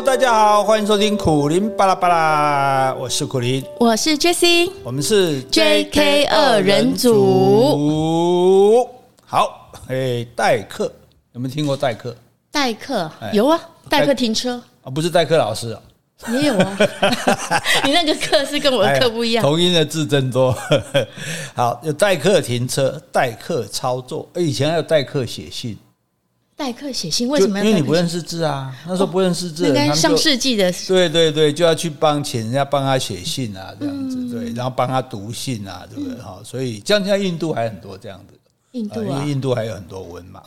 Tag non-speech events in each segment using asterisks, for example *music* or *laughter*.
Hello，大家好，欢迎收听苦林巴拉巴拉，我是苦林，我是 Jessie，我们是 JK 二人组。好，哎，代课。有没有听过代课？代课？有啊，代课。停车。啊，不是代课老师啊，也有啊。*laughs* 你那个课是跟我的课不一样，同音的字真多。*laughs* 好，有代课停车，代课操作，以前还有代课写信。代客写信为什么要？因为你不认识字啊，那时候不认识字，应该上世纪的。对对对，就要去帮请人家帮他写信啊，这样子对，然后帮他读信啊，对不对？哈，所以像像印度还很多这样子，印度啊，因为印度还有很多文盲。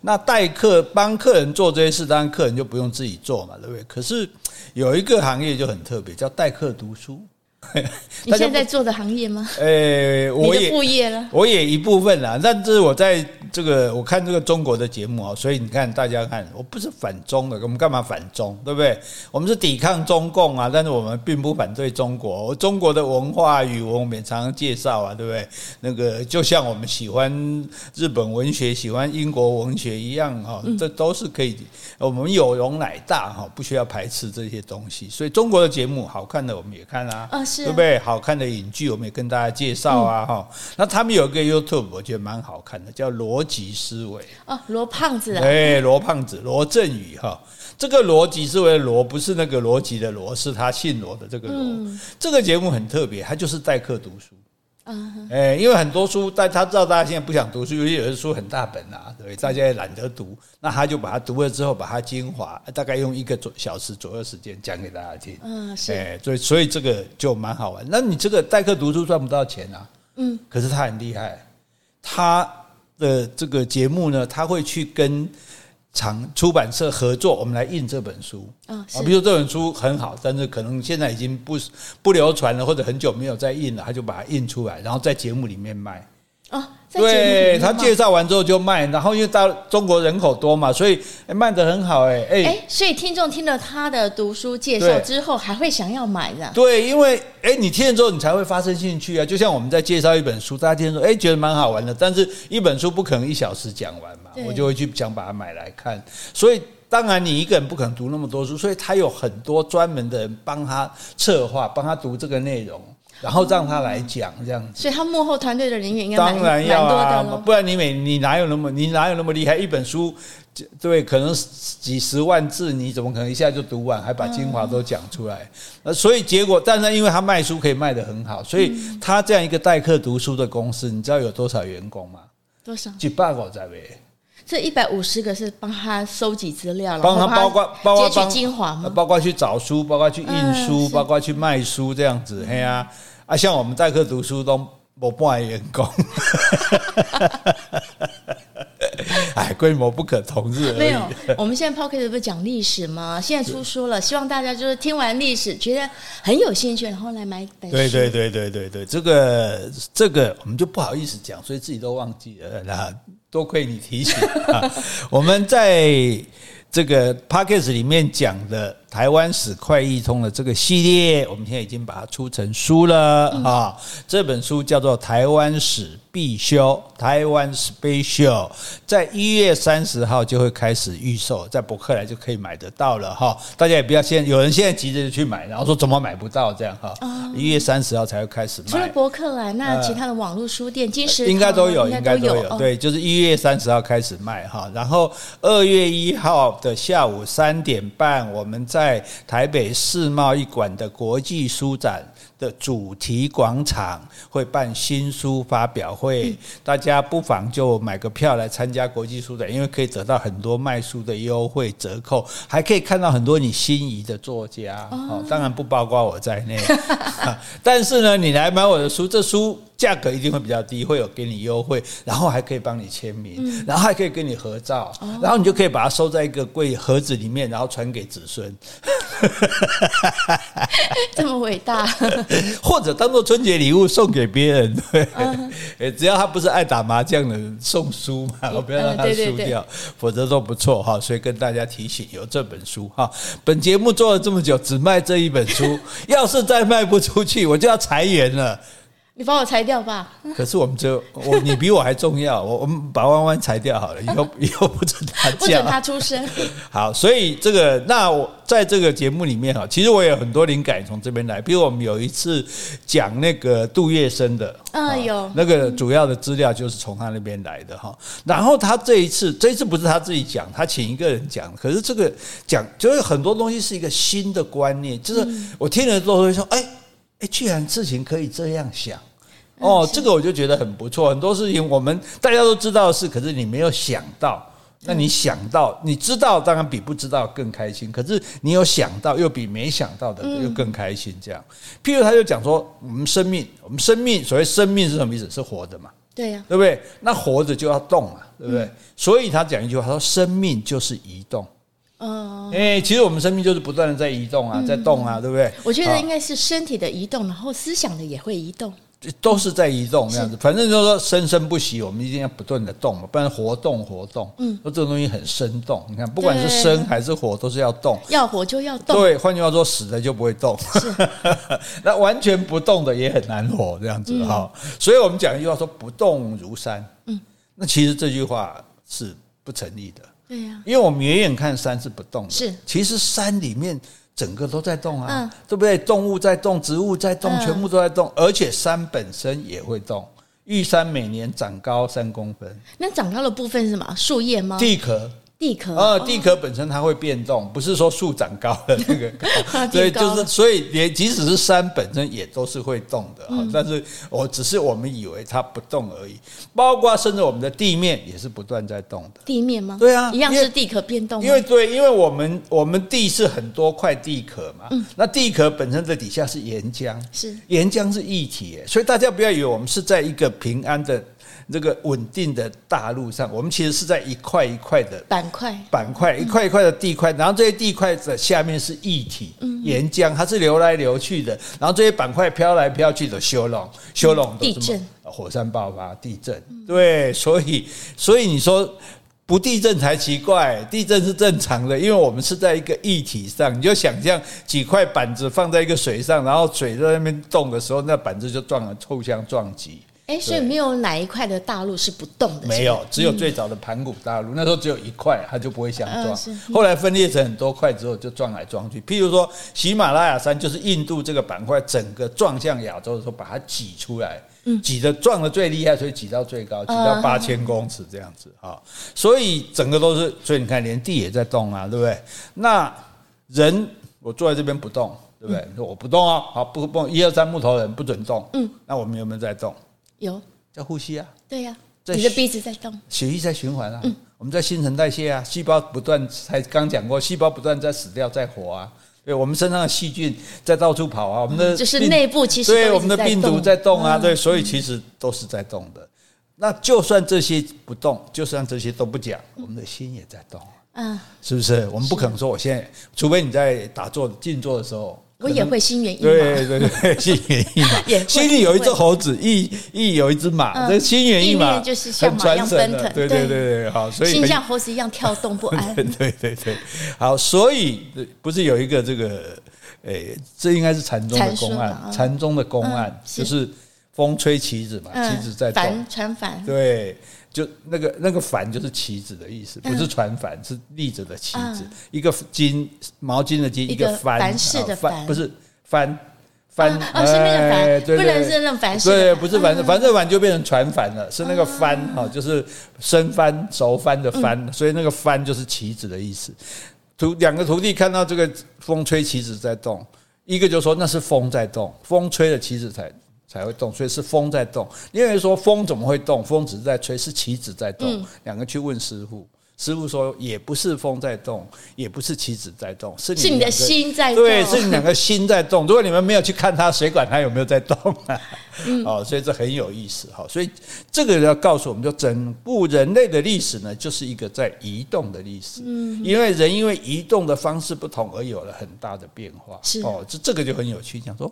那代客帮客人做这些事，当然客人就不用自己做嘛，对不对？可是有一个行业就很特别，叫代客读书。*laughs* 你现在做的行业吗？呃，我也副业了，我也一部分啦。但是我在这个我看这个中国的节目啊，所以你看大家看，我不是反中的，我们干嘛反中？对不对？我们是抵抗中共啊，但是我们并不反对中国。中国的文化语文我们也常常介绍啊，对不对？那个就像我们喜欢日本文学、喜欢英国文学一样哈，这都是可以。我们有容乃大哈，不需要排斥这些东西。所以中国的节目好看的我们也看啊。对不对？好看的影剧，我们也跟大家介绍啊，哈、嗯。那他们有一个 YouTube，我觉得蛮好看的，叫逻辑思维。哦，罗胖子。哎，罗胖子，罗振宇哈。这个逻辑思维罗不是那个逻辑的罗，是他姓罗的这个罗。嗯、这个节目很特别，他就是代课读书。嗯，哎，因为很多书，但他知道大家现在不想读书，因为有的书很大本啊，对，大家也懒得读，那他就把它读了之后，把它精华，大概用一个小时左右时间讲给大家听。嗯，是，哎，所以所以这个就蛮好玩。那你这个代课读书赚不到钱啊？嗯，可是他很厉害，他的这个节目呢，他会去跟。厂出版社合作，我们来印这本书啊。比如说这本书很好，但是可能现在已经不不流传了，或者很久没有再印了，他就把它印出来，然后在节目里面卖。哦，对，他介绍完之后就卖，然后因为到中国人口多嘛，所以卖的很好哎哎，所以听众听了他的读书介绍之后，还会想要买的。对，因为哎，你听了之后你才会发生兴趣啊。就像我们在介绍一本书，大家听说哎觉得蛮好玩的，但是一本书不可能一小时讲完嘛，我就会去想把它买来看。所以当然你一个人不可能读那么多书，所以他有很多专门的人帮他策划，帮他读这个内容。然后让他来讲这样子，所以他幕后团队的人员应该当然要啊，不然你每你哪有那么你哪有那么厉害？一本书对，可能几十万字，你怎么可能一下就读完，还把精华都讲出来？那所以结果，但是因为他卖书可以卖得很好，所以他这样一个代课读书的公司，你知道有多少员工吗？多少？几百个在呗。这一百五十个是帮他收集资料，帮他包括包括精华吗？包括去找书，包括去印书，包括去卖书这样子，嘿啊。啊，像我们代课读书都没半个员工，*laughs* 哎，规模不可同日。没有，我们现在 p o c k e t 不是讲历史吗？现在出书了，希望大家就是听完历史觉得很有兴趣，然后来买本书。对对对对对对，这个这个我们就不好意思讲，所以自己都忘记了。那多亏你提醒啊，*laughs* 我们在这个 p o c k e t 里面讲的。台湾史快易通的这个系列，我们现在已经把它出成书了啊！这本书叫做《台湾史必修》，台湾 Special，在一月三十号就会开始预售，在博客来就可以买得到了哈！大家也不要现有人现在急着去买，然后说怎么买不到这样哈！一月三十号才会开始卖。除了博客来，那其他的网络书店、金石应该都有，应该都有。对，就是一月三十号开始卖哈，然后二月一号的下午三点半，我们在。在台北世贸一馆的国际书展的主题广场会办新书发表会，大家不妨就买个票来参加国际书展，因为可以得到很多卖书的优惠折扣，还可以看到很多你心仪的作家哦，当然不包括我在内，*laughs* 但是呢，你来买我的书，这书。价格一定会比较低，会有给你优惠，然后还可以帮你签名，嗯、然后还可以跟你合照，哦、然后你就可以把它收在一个柜盒子里面，然后传给子孙。*laughs* 这么伟大，*laughs* 或者当做春节礼物送给别人，对，嗯、*laughs* 只要他不是爱打麻将的人送书嘛，我不要让他输掉，否则都不错哈。所以跟大家提醒，有这本书哈。本节目做了这么久，只卖这一本书，要是再卖不出去，我就要裁员了。你把我裁掉吧。可是我们只有我，你比我还重要。我我们把弯弯裁掉好了，以后 *laughs* 以后不准他不准他出声。好，所以这个那我在这个节目里面哈，其实我有很多灵感从这边来。比如我们有一次讲那个杜月笙的，嗯有那个主要的资料就是从他那边来的哈。然后他这一次这一次不是他自己讲，他请一个人讲。可是这个讲就是很多东西是一个新的观念，就是我听了之后会说，哎。哎，居然事情可以这样想哦，这个我就觉得很不错。很多事情我们大家都知道的事，可是你没有想到。那你想到，你知道，当然比不知道更开心。可是你有想到，又比没想到的又更开心。这样，譬如他就讲说，我们生命，我们生命，所谓生命是什么意思？是活的嘛？对呀，对不对？那活着就要动嘛，对不对？所以他讲一句话，他说，生命就是移动。哦，哎，其实我们生命就是不断的在移动啊，在动啊，对不对？我觉得应该是身体的移动，然后思想的也会移动，都是在移动这样子。反正就是说生生不息，我们一定要不断的动嘛，不然活动活动。嗯，说这个东西很生动，你看，不管是生还是活，都是要动。要活就要动。对，换句话说，死的就不会动。是，*laughs* 那完全不动的也很难活，这样子哈。所以我们讲一句话说，不动如山。嗯，那其实这句话是不成立的。对呀，因为我们远远看山是不动的，是其实山里面整个都在动啊，嗯、对不对？动物在动，植物在动，全部都在动，而且山本身也会动。玉山每年长高三公分，那长高的部分是什么？树叶吗？地壳。地壳啊，地壳本身它会变动，不是说树长高的那个高，*laughs* 所以就是所以连即使是山本身也都是会动的，但是我只是我们以为它不动而已，包括甚至我们的地面也是不断在动的。地面吗？对啊，一样是地壳变动。因为对，因为我们我们地是很多块地壳嘛，那地壳本身的底下是岩浆，是岩浆是液体，所以大家不要以为我们是在一个平安的。这个稳定的大陆上，我们其实是在一块一块的板块，板块一块一块的地块，然后这些地块的下面是液体岩浆，它是流来流去的，然后这些板块飘来飘去的修龙修龙地震、火山爆发、地震，对，所以所以你说不地震才奇怪，地震是正常的，因为我们是在一个液体上，你就想象几块板子放在一个水上，然后水在那边动的时候，那板子就撞了，互相撞击。哎，所以没有哪一块的大陆是不动的？没有，只有最早的盘古大陆，那时候只有一块，它就不会相撞。后来分裂成很多块之后，就撞来撞去。譬如说，喜马拉雅山就是印度这个板块，整个撞向亚洲的时候，把它挤出来，挤的撞的最厉害，所以挤到最高，挤到八千公尺这样子啊。所以整个都是，所以你看，连地也在动啊，对不对？那人，我坐在这边不动，对不对？说我不动啊，好，不不，一二三木头人不准动。嗯，那我们有没有在动？有。在呼吸啊，对呀，你的鼻子在动，血液在循环啊，嗯。我们在新陈代谢啊，细胞不断，才刚讲过，细胞不断在死掉，在活啊，对，我们身上的细菌在到处跑啊，我们的就是内部其实对我们的病毒在动啊，对，所以其实都是在动的。那就算这些不动，就算这些都不讲，我们的心也在动，嗯，是不是？我们不可能说我现在，除非你在打坐静坐的时候。我也会心猿意马，对对对，心猿意马。*laughs* 心里有一只猴子，意意有一只马，这心猿意马就是像马一样奔腾，对对对对，好，所以心像猴子一样跳动不安。*laughs* 对对对，好，所以不是有一个这个，诶，这应该是禅宗的公案，禅宗的公案就是风吹旗子嘛，旗子在帆船帆，对。就那个那个帆就是旗子的意思，不是船帆，是立着的旗子。一个巾毛巾的巾，一个帆，帆式的帆，不是帆帆，哦，是那个帆，不能是那种帆式。对，不是帆，帆这帆就变成船帆了，是那个帆哈，就是生帆熟帆的帆，所以那个帆就是旗子的意思。徒两个徒弟看到这个风吹旗子在动，一个就说那是风在动，风吹了旗子才。才会动，所以是风在动。因为说风怎么会动？风只是在吹，是棋子在动。两个去问师傅，师傅说也不是风在动，也不是棋子在动，是你的心在动。对，是你两个心在动。如果你们没有去看它，谁管它有没有在动啊？*laughs* *laughs* 哦，所以这很有意思哈。所以这个要告诉我们，就整部人类的历史呢，就是一个在移动的历史。嗯，因为人因为移动的方式不同而有了很大的变化。是哦，这这个就很有趣，讲说。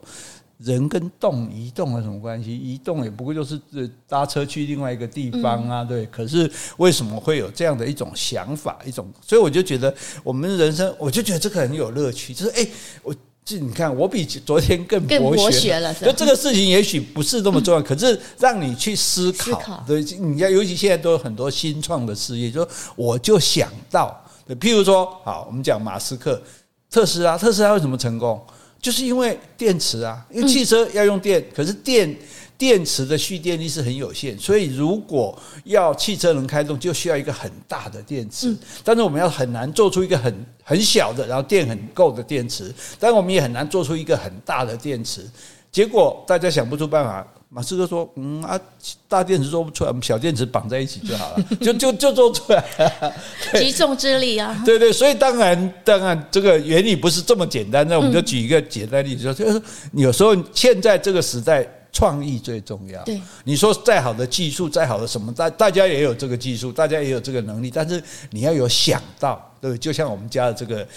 人跟动移动有什么关系？移动也不过就是搭车去另外一个地方啊，对。可是为什么会有这样的一种想法？一种，所以我就觉得我们人生，我就觉得这个很有乐趣。就是哎，我这你看，我比昨天更更博学了。就这个事情也许不是那么重要，可是让你去思考。对，你要尤其现在都有很多新创的事业，就我就想到，譬如说，好，我们讲马斯克、特斯拉，特斯拉为什么成功？就是因为电池啊，因为汽车要用电，可是电。电池的蓄电力是很有限，所以如果要汽车能开动，就需要一个很大的电池。但是我们要很难做出一个很很小的，然后电很够的电池。但我们也很难做出一个很大的电池。结果大家想不出办法，马斯克说：“嗯啊，大电池做不出来，我们小电池绑在一起就好了，*laughs* 就就就做出来了。”集众之力啊！对对，所以当然当然这个原理不是这么简单。那我们就举一个简单例子，说就是有时候现在这个时代。创意最重要。对，你说再好的技术，再好的什么，大大家也有这个技术，大家也有这个能力，但是你要有想到，对，就像我们家的这个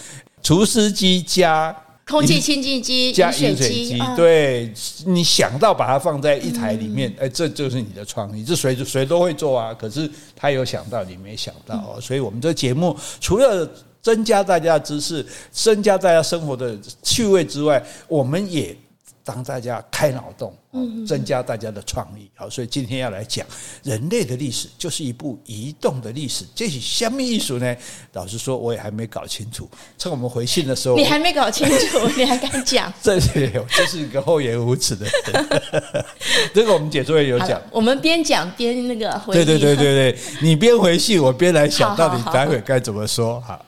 厨师机加空气清净机加饮水机，对，你想到把它放在一台里面，哎，这就是你的创意，这谁谁都会做啊。可是他有想到，你没想到哦。所以我们这节目除了增加大家的知识，增加大家生活的趣味之外，我们也。当大家开脑洞，增加大家的创意，好，所以今天要来讲人类的历史，就是一部移动的历史。这是什么艺术呢？老实说，我也还没搞清楚。趁我们回信的时候，你还没搞清楚，*laughs* 你还敢讲？这是这是一个厚颜无耻的人。*laughs* 这个我们解作业有讲，我们边讲边那个回。对对对对对，你边回信，我边来想到底待会该怎么说。好。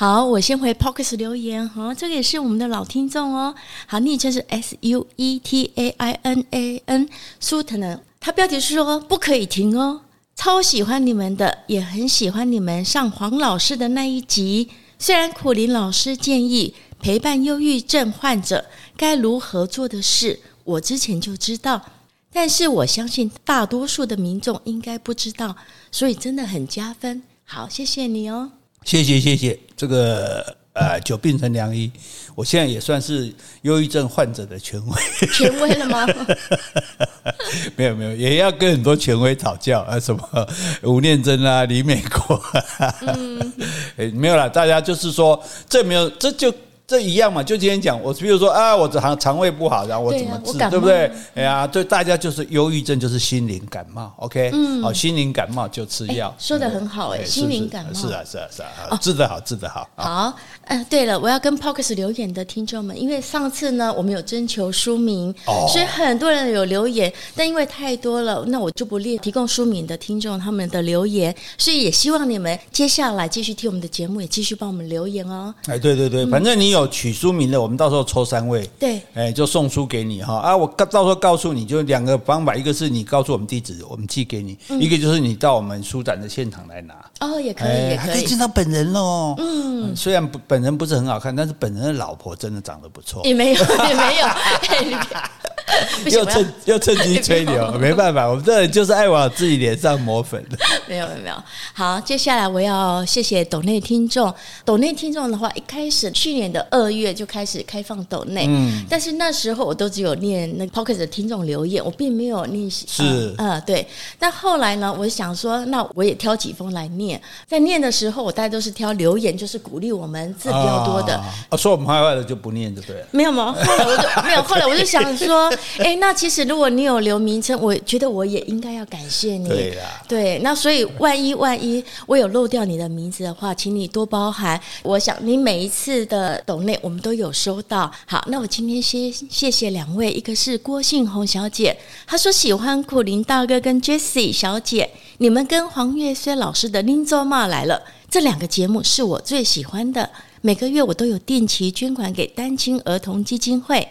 好，我先回 Podcast 留言哈，这个也是我们的老听众哦。好，昵称是 S U E T A I N A N 苏腾呢，他标题是说不可以停哦，超喜欢你们的，也很喜欢你们上黄老师的那一集。虽然苦苓老师建议陪伴忧郁症患者该如何做的事，我之前就知道，但是我相信大多数的民众应该不知道，所以真的很加分。好，谢谢你哦。谢谢谢谢，这个呃，久病成良医，我现在也算是忧郁症患者的权威，权威了吗？*laughs* 没有没有，也要跟很多权威讨教啊，什么吴念真啊、李美国、啊，嗯，*laughs* 没有啦，大家就是说，这没有，这就。这一样嘛，就今天讲，我比如说啊，我这肠肠胃不好，然后我怎么治，对，啊、对不对？哎呀，对，大家就是忧郁症，就是心灵感冒，OK，嗯，好，心灵感冒就吃药，说的很好哎，心灵感冒。是啊是啊是啊，治得好治得好。好，嗯，对了，我要跟 Podcast 留言的听众们，因为上次呢，我们有征求书名，所以很多人有留言，但因为太多了，那我就不列提供书名的听众他们的留言，所以也希望你们接下来继续听我们的节目，也继续帮我们留言哦。哎，对对对，反正你有。取书名的，我们到时候抽三位，对，哎，就送书给你哈啊！我到时候告诉你就两个方法，一个是你告诉我们地址，我们寄给你；嗯、一个就是你到我们书展的现场来拿。哦，也可以，也可以，还可以见到本人喽。嗯，虽然本人不是很好看，但是本人的老婆真的长得不错。也没有，*laughs* 也没有。*laughs* 又趁又趁机吹牛，*laughs* 没办法，我们这人就是爱往自己脸上抹粉的。没有没有没有。好，接下来我要谢谢抖内听众。抖内听众的话，一开始去年的二月就开始开放抖内，嗯，但是那时候我都只有念那个 Podcast 的听众留言，我并没有念。是，嗯，对。但后来呢，我想说，那我也挑几封来念。在念的时候，我大概都是挑留言，就是鼓励我们字比较多的。啊，说我们坏话的就不念，就对了。没有吗？后来我就 *laughs* 没有，后来我就想说。哎，那其实如果你有留名称，我觉得我也应该要感谢你。对呀，对，那所以万一万一我有漏掉你的名字的话，请你多包涵。我想你每一次的抖内我们都有收到。好，那我今天先谢谢两位，一个是郭信红小姐，她说喜欢苦林大哥跟 Jessie 小姐，你们跟黄月轩老师的林州骂来了，这两个节目是我最喜欢的，每个月我都有定期捐款给单亲儿童基金会。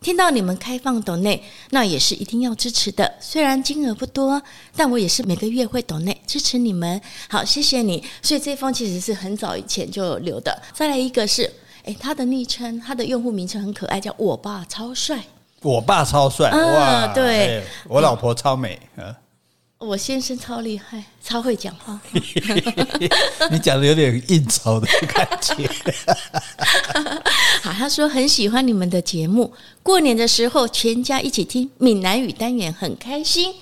听到你们开放抖内，那也是一定要支持的。虽然金额不多，但我也是每个月会抖内支持你们。好，谢谢你。所以这封其实是很早以前就留的。再来一个是，诶，他的昵称，他的用户名称很可爱，叫我爸超帅。我爸超帅，嗯、哇，对、哎，我老婆超美，嗯。我先生超厉害，超会讲话。*laughs* 你讲的有点应酬的感觉。*laughs* 好，他说很喜欢你们的节目，过年的时候全家一起听闽南语单元，很开心。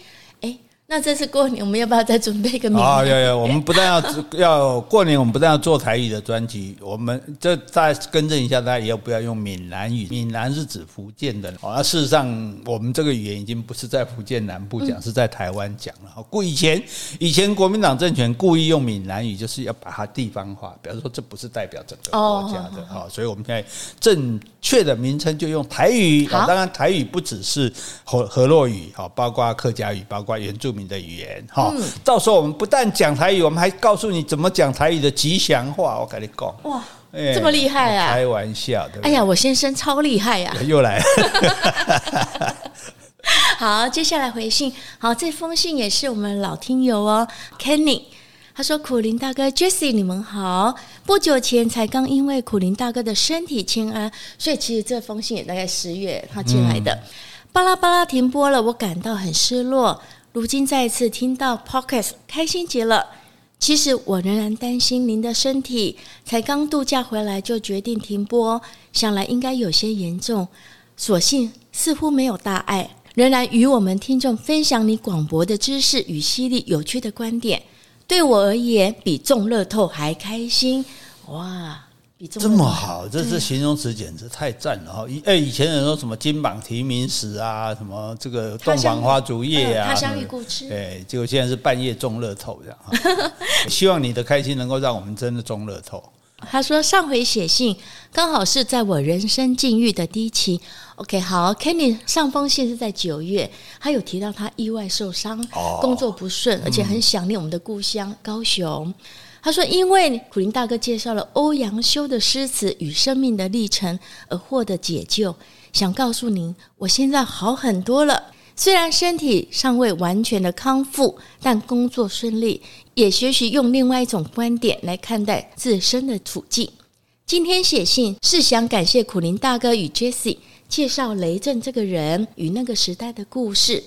诶，那这次过年我们要不要再准备一个名？啊，要要，我们不但要 *laughs* 要过年，我们不但要做台语的专辑，我们这再更正一下，大家要不要用闽南语？闽南是指福建的。哦，那事实上，我们这个语言已经不是在福建南部讲，嗯、是在台湾讲了。故以前以前国民党政权故意用闽南语，就是要把它地方化，比方说这不是代表整个国家的。好，所以我们现在正确的名称就用台语。好，当然台语不只是河河洛语，好，包括客家语，包括原住民。的语言哈，到时候我们不但讲台语，我们还告诉你怎么讲台语的吉祥话。我跟你讲，哇，这么厉害啊！开玩笑的。哎呀，我先生超厉害呀！*laughs* 又来了。*laughs* 好，接下来回信。好，这封信也是我们老听友哦，Kenny。他说：“苦林大哥，Jessie，你们好。不久前才刚因为苦林大哥的身体欠安，所以其实这封信也大概十月他进来的。巴拉巴拉停播了，我感到很失落。”如今再次听到 Podcast，开心极了。其实我仍然担心您的身体，才刚度假回来就决定停播，想来应该有些严重。所幸似乎没有大碍，仍然与我们听众分享你广博的知识与犀利有趣的观点，对我而言比中乐透还开心。哇！这么好，这是形容词，简直太赞了哈！以哎，以前人说什么金榜题名时啊，什么这个洞房花烛夜啊，他乡遇故知，对，结果现在是半夜中乐透这样。*laughs* 希望你的开心能够让我们真的中乐透。他说上回写信刚好是在我人生境遇的低期。OK，好，Kenny 上封信是在九月，他有提到他意外受伤，工作不顺，而且很想念我们的故乡高雄。他说：“因为苦林大哥介绍了欧阳修的诗词与生命的历程，而获得解救。想告诉您，我现在好很多了。虽然身体尚未完全的康复，但工作顺利，也学习用另外一种观点来看待自身的处境。今天写信是想感谢苦林大哥与 Jesse 介绍雷震这个人与那个时代的故事。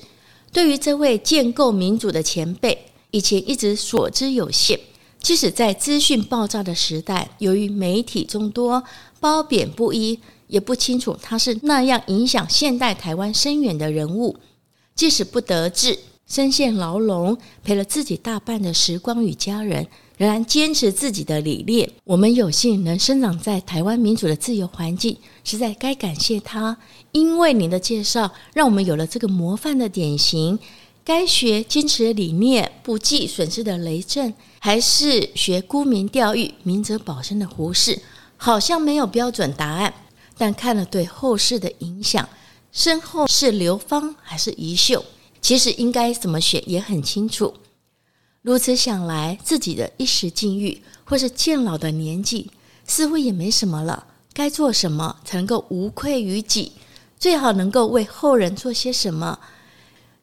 对于这位建构民主的前辈，以前一直所知有限。”即使在资讯爆炸的时代，由于媒体众多、褒贬不一，也不清楚他是那样影响现代台湾深远的人物。即使不得志，身陷牢笼，赔了自己大半的时光与家人，仍然坚持自己的理念。我们有幸能生长在台湾民主的自由环境，实在该感谢他。因为您的介绍，让我们有了这个模范的典型。该学坚持的理念，不计损失的雷震，还是学沽名钓誉、明哲保身的胡适，好像没有标准答案。但看了对后世的影响，身后是刘芳还是遗秀，其实应该怎么选也很清楚。如此想来，自己的一时境遇，或是渐老的年纪，似乎也没什么了。该做什么才能够无愧于己？最好能够为后人做些什么？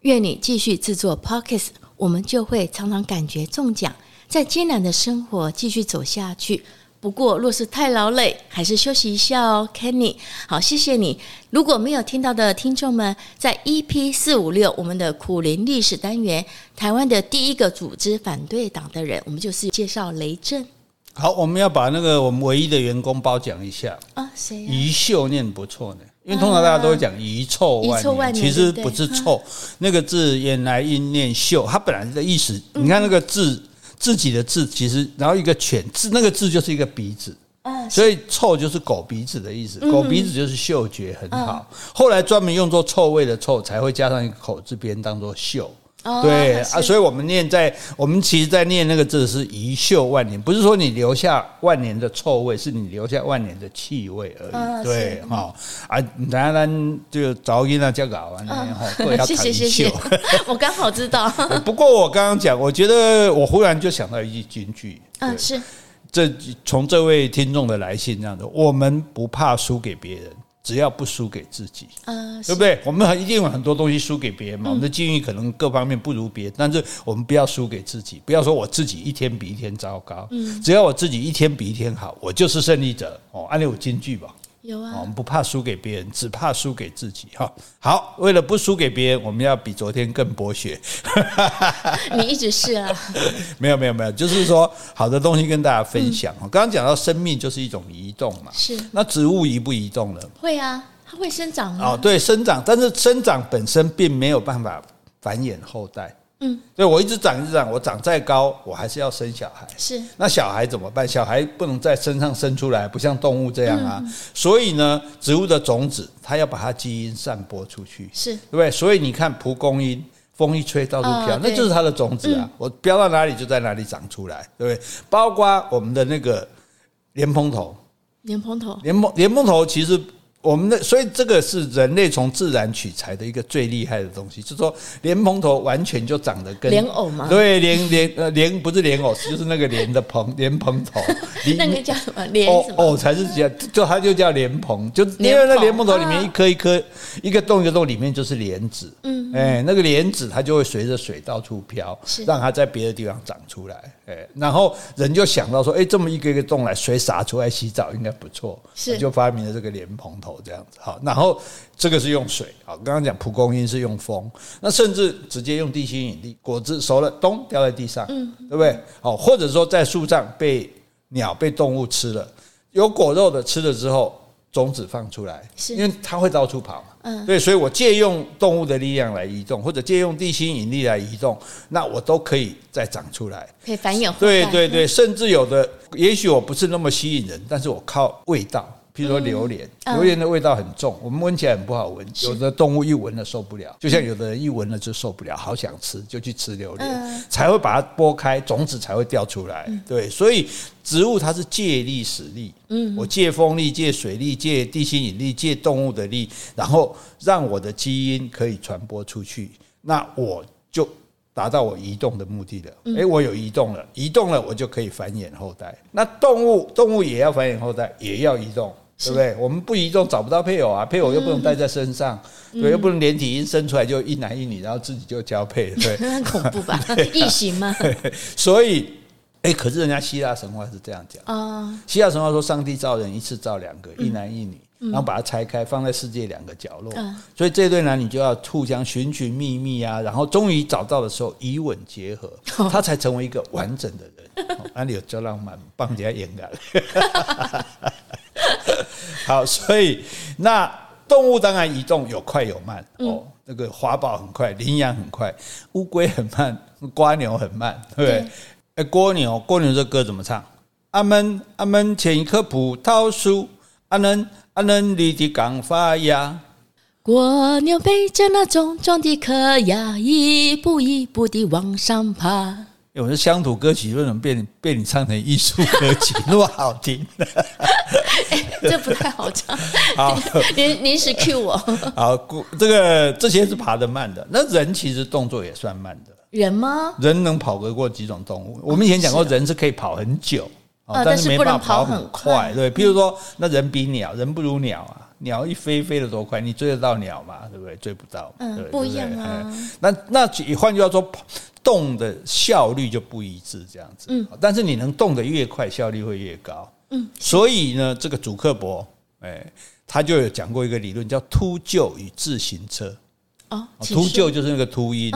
愿你继续制作 Podcast，我们就会常常感觉中奖，在艰难的生活继续走下去。不过，若是太劳累，还是休息一下哦，Kenny。好，谢谢你。如果没有听到的听众们，在 EP 四五六我们的苦林历史单元，台湾的第一个组织反对党的人，我们就是介绍雷震。好，我们要把那个我们唯一的员工褒奖一下啊，谁？余秀念不错呢。因为通常大家都会讲遗臭万年，万年其实不是臭，对那个字原来音念秀，它本来的意思，嗯、你看那个字，自己的字，其实然后一个犬字，那个字就是一个鼻子，嗯、所以臭就是狗鼻子的意思，狗鼻子就是嗅觉很好，嗯、后来专门用作臭味的臭，才会加上一个口字边当做秀。Oh, 对啊，所以我们念在我们其实，在念那个字是遗臭万年，不是说你留下万年的臭味，是你留下万年的气味而已。Oh, 对，哈是啊，当然就早音啊叫搞完了哈，对，要谈遗臭。*laughs* 我刚好知道。*laughs* 不过我刚刚讲，我觉得我忽然就想到一句金句。嗯，是。这从这位听众的来信这样的，我们不怕输给别人。只要不输给自己，嗯、对不对？我们一定有很多东西输给别人嘛。嗯、我们的境遇可能各方面不如别人，但是我们不要输给自己。不要说我自己一天比一天糟糕，嗯、只要我自己一天比一天好，我就是胜利者。哦，按你有金句吧。有啊，我们不怕输给别人，只怕输给自己哈。好，为了不输给别人，我们要比昨天更博学。*laughs* 你一直是啊？*laughs* 没有没有没有，就是说好的东西跟大家分享。我、刚刚讲到生命就是一种移动嘛，是。那植物移不移动呢？会啊，它会生长哦，对，生长，但是生长本身并没有办法繁衍后代。嗯，所以我一直长一直长，我长再高，我还是要生小孩。是，那小孩怎么办？小孩不能在身上生出来，不像动物这样啊。所以呢，植物的种子，它要把它基因散播出去，是，对不对？所以你看蒲公英，风一吹到处飘，那就是它的种子啊。我飘到哪里就在哪里长出来，对不对？包括我们的那个莲蓬头，莲蓬头，莲蓬莲蓬头其实。我们的，所以这个是人类从自然取材的一个最厉害的东西，就是说莲蓬头完全就长得跟莲藕嘛？对，莲莲呃莲不是莲藕，就是那个莲的蓬莲蓬头，*laughs* 那个叫什么？莲？藕才是叫就它就叫莲蓬，就因为那莲蓬头里面一颗一颗一个洞一个洞里面就是莲子，嗯，哎，那个莲子它就会随着水到处飘，是。让它在别的地方长出来，哎，然后人就想到说，哎，这么一个一个洞来水洒出来洗澡应该不错，是。就发明了这个莲蓬头。这样子。好，然后这个是用水，好，刚刚讲蒲公英是用风，那甚至直接用地心引力，果子熟了，咚掉在地上，嗯，对不对？好，或者说在树上被鸟、被动物吃了，有果肉的吃了之后，种子放出来，是。因为它会到处跑，嗯，对，所以我借用动物的力量来移动，或者借用地心引力来移动，那我都可以再长出来，可以繁衍后代，对对对，甚至有的，也许我不是那么吸引人，但是我靠味道。比如说榴莲，榴莲的味道很重，我们闻起来很不好闻。有的动物一闻了受不了，就像有的人一闻了就受不了，好想吃就去吃榴莲，才会把它剥开，种子才会掉出来。对，所以植物它是借力使力，嗯，我借风力、借水力、借地心引力、借动物的力，然后让我的基因可以传播出去，那我就达到我移动的目的了。诶，我有移动了，移动了我就可以繁衍后代。那动物动物也要繁衍后代，也要移动。对不对？我们不移动找不到配偶啊，配偶又不能带在身上，嗯、对，又不能连体婴生出来就一男一女，然后自己就交配，对，*laughs* 很恐怖吧？*laughs* 异形吗？*laughs* 所以，哎，可是人家希腊神话是这样讲啊，希腊神话说上帝造人一次造两个，一男一女，然后把它拆开放在世界两个角落，所以这对男女就要互相寻寻觅觅啊，然后终于找到的时候以吻结合，他才成为一个完整的人。哪里有这浪漫？棒人家演的。*laughs* 好，所以那动物当然移动有快有慢哦。那个花豹很快，羚羊很快，乌龟很慢，瓜牛很慢，对不对？哎，蜗牛，蜗牛这歌怎么唱？阿门阿门，前一棵葡萄树，阿能阿能绿的刚发芽。蜗牛背着那重重的壳呀，一步一步地往上爬。我是乡土歌曲，为什么被你被你唱成艺术歌曲那么好听？欸、*laughs* 这不太好唱。好，临临时 cue 我。好，这个这些是爬得慢的，那人其实动作也算慢的。人吗？人能跑得过几种动物？我们以前讲过，人是可以跑很久，但是没办法跑很快。对，譬如说，那人比鸟，人不如鸟啊。鸟一飞飞得多快？你追得到鸟吗？对不对？追不到。嗯，不一样啊。那那换句话说，动的效率就不一致，这样子。嗯，但是你能动得越快，效率会越高。嗯，所以呢，这个主克伯，哎，他就有讲过一个理论，叫秃鹫与自行车。哦，秃鹫就是那个秃鹰，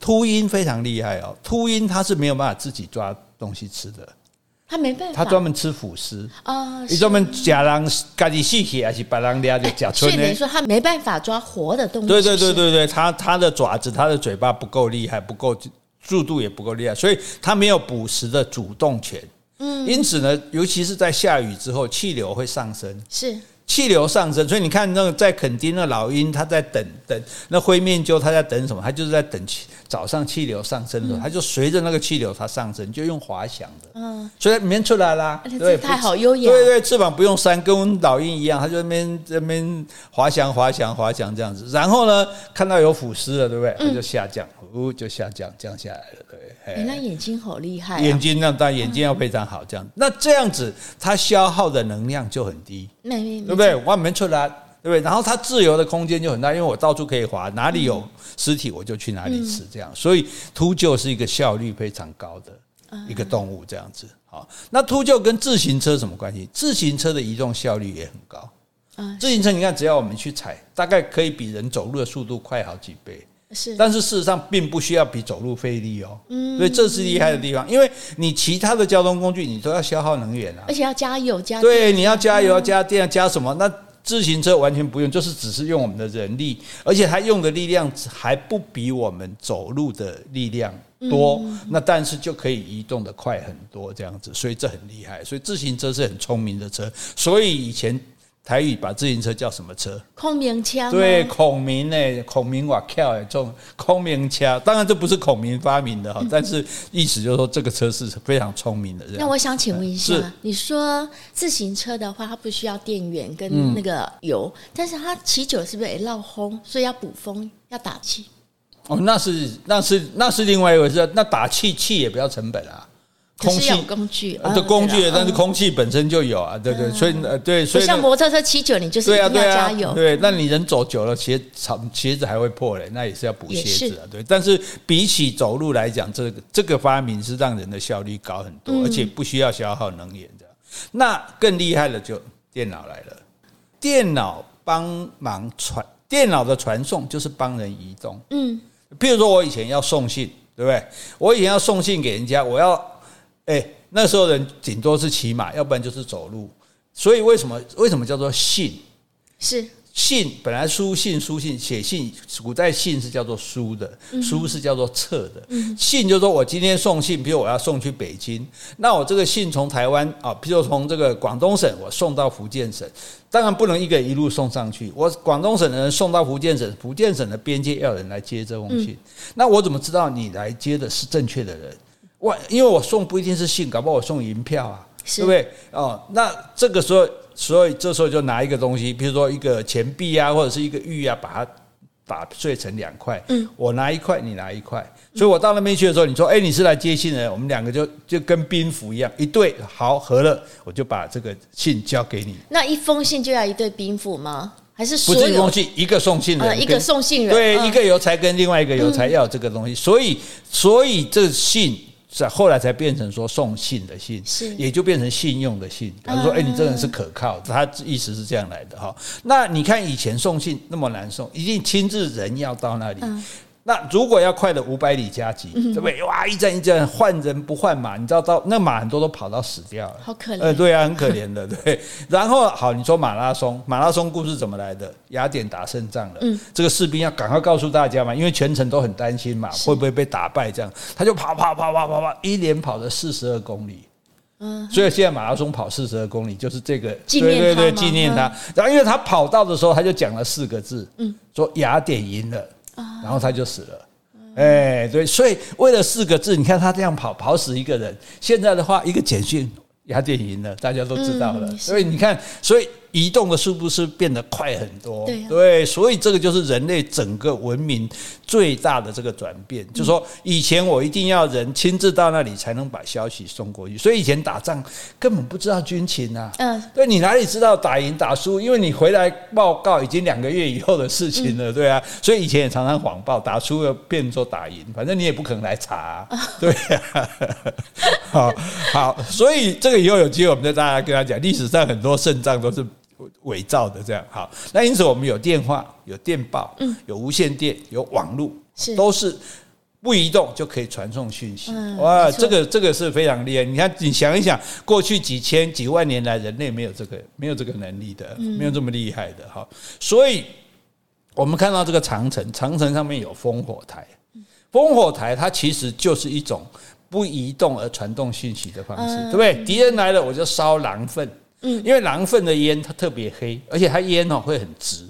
秃鹰非常厉害哦。秃鹰它是没有办法自己抓东西吃的，他没办法，他专门吃腐尸啊。你专门假狼自己吸血，还是把狼抓就假春呢？所以等于说他没办法抓活的东西。对对对对对，他他的爪子，他的嘴巴不够厉害，不够。速度也不够厉害，所以它没有捕食的主动权。嗯，因此呢，尤其是在下雨之后，气流会上升。是。气流上升，所以你看那个在垦丁那老鹰，它在等等那灰面鸠，它在等什么？它就是在等气早上气流上升的时候，它就随着那个气流它上升，就用滑翔的，嗯，所以里面出来啦，对，太好优雅，对对，翅膀不用扇，跟老鹰一样，它就那边这边滑翔滑翔滑翔这样子，然后呢，看到有腐尸了，对不对？它就下降，呜就下降降下来了，对。哎，那眼睛好厉害，眼睛那当然眼睛要非常好，这样，那这样子它消耗的能量就很低，对不对？我没出来，对不对？然后它自由的空间就很大，因为我到处可以滑，哪里有尸体我就去哪里吃，这样。所以秃鹫是一个效率非常高的一个动物，这样子。好，那秃鹫跟自行车什么关系？自行车的移动效率也很高。自行车你看，只要我们去踩，大概可以比人走路的速度快好几倍。是，但是事实上并不需要比走路费力哦。嗯，所以这是厉害的地方，因为你其他的交通工具你都要消耗能源啊，而且要加油加电。对，你要加油、要加电、要加什么？那自行车完全不用，就是只是用我们的人力，而且它用的力量还不比我们走路的力量多。那但是就可以移动的快很多，这样子，所以这很厉害。所以自行车是很聪明的车。所以以前。台语把自行车叫什么车？孔明车。对，孔明呢？孔明瓦跳这种孔明车，当然这不是孔明发明的哈，但是意思就是说这个车是非常聪明的。那我想请问一下，你说自行车的话，它不需要电源跟那个油，但是它骑久是不是也漏风？所以要补风，要打气。哦，那是那是那是另外一回事，那打气气也不要成本啊。空气工具，的工具，但是空气本身就有啊，对对，所以呃对，所以像摩托车骑久，你就是要加油。对，那你人走久了，鞋长鞋子还会破嘞，那也是要补鞋子啊。对，但是比起走路来讲，这个这个发明是让人的效率高很多，而且不需要消耗能源的。那更厉害的就电脑来了，电脑帮忙传，电脑的传送就是帮人移动。嗯，譬如说我以前要送信，对不对？我以前要送信给人家，我要。哎，那时候人顶多是骑马，要不然就是走路。所以为什么为什么叫做信？是信本来书信书信写信，古代信是叫做书的，书是叫做册的。信就是说我今天送信，比如我要送去北京，那我这个信从台湾啊，比如从这个广东省我送到福建省，当然不能一个一路送上去。我广东省的人送到福建省，福建省的边界要有人来接这封信。那我怎么知道你来接的是正确的人？我因为我送不一定是信，搞不好我送银票啊，是对不对？哦，那这个时候，所以这时候就拿一个东西，比如说一个钱币啊，或者是一个玉啊，把它打碎成两块。嗯，我拿一块，你拿一块。所以我到那边去的时候，你说，哎，你是来接信的，我们两个就就跟兵符一样，一对好合了，我就把这个信交给你。那一封信就要一对兵符吗？还是不是一封信，一个送信人，呃、一个送信人，对，嗯、一个邮差跟另外一个邮差要有这个东西，所以所以这信。是后来才变成说送信的信，是也就变成信用的信。比如说，哎，你这个人是可靠，他意思是这样来的哈。那你看以前送信那么难送，一定亲自人要到那里。那如果要快的五百里加急，对不对？哇，一站一站换人不换马，你知道到那马很多都跑到死掉了，好可怜。呃，对啊，很可怜的，对。*laughs* 然后好，你说马拉松，马拉松故事怎么来的？雅典打胜仗了，嗯，这个士兵要赶快告诉大家嘛，因为全程都很担心嘛，会不会被打败？这样他就跑跑跑跑跑跑，一连跑了四十二公里。嗯，所以现在马拉松跑四十二公里就是这个，对对对，纪念他。然后因为他跑到的时候，他就讲了四个字，嗯，说雅典赢了。然后他就死了，哎，对，所以为了四个字，你看他这样跑，跑死一个人。现在的话，一个简讯，雅典赢了，大家都知道了。所以你看，所以。移动的速度是变得快很多，对，对，所以这个就是人类整个文明最大的这个转变。就是说，以前我一定要人亲自到那里才能把消息送过去，所以以前打仗根本不知道军情啊。嗯，对，你哪里知道打赢打输？因为你回来报告已经两个月以后的事情了，对啊。所以以前也常常谎报，打输了变成说打赢，反正你也不可能来查，对啊。*laughs* 好好，所以这个以后有机会，我们再大家跟他讲，历史上很多胜仗都是。伪造的这样好，那因此我们有电话、有电报、嗯，有无线电、有网络，是都是不移动就可以传送讯息。嗯、哇，这个这个是非常厉害。你看，你想一想，过去几千几万年来，人类没有这个没有这个能力的，没有这么厉害的哈。所以，我们看到这个长城，长城上面有烽火台，烽火台它其实就是一种不移动而传动讯息的方式，对不对？敌人来了，我就烧狼粪。嗯，因为狼粪的烟它特别黑，而且它烟哦会很直，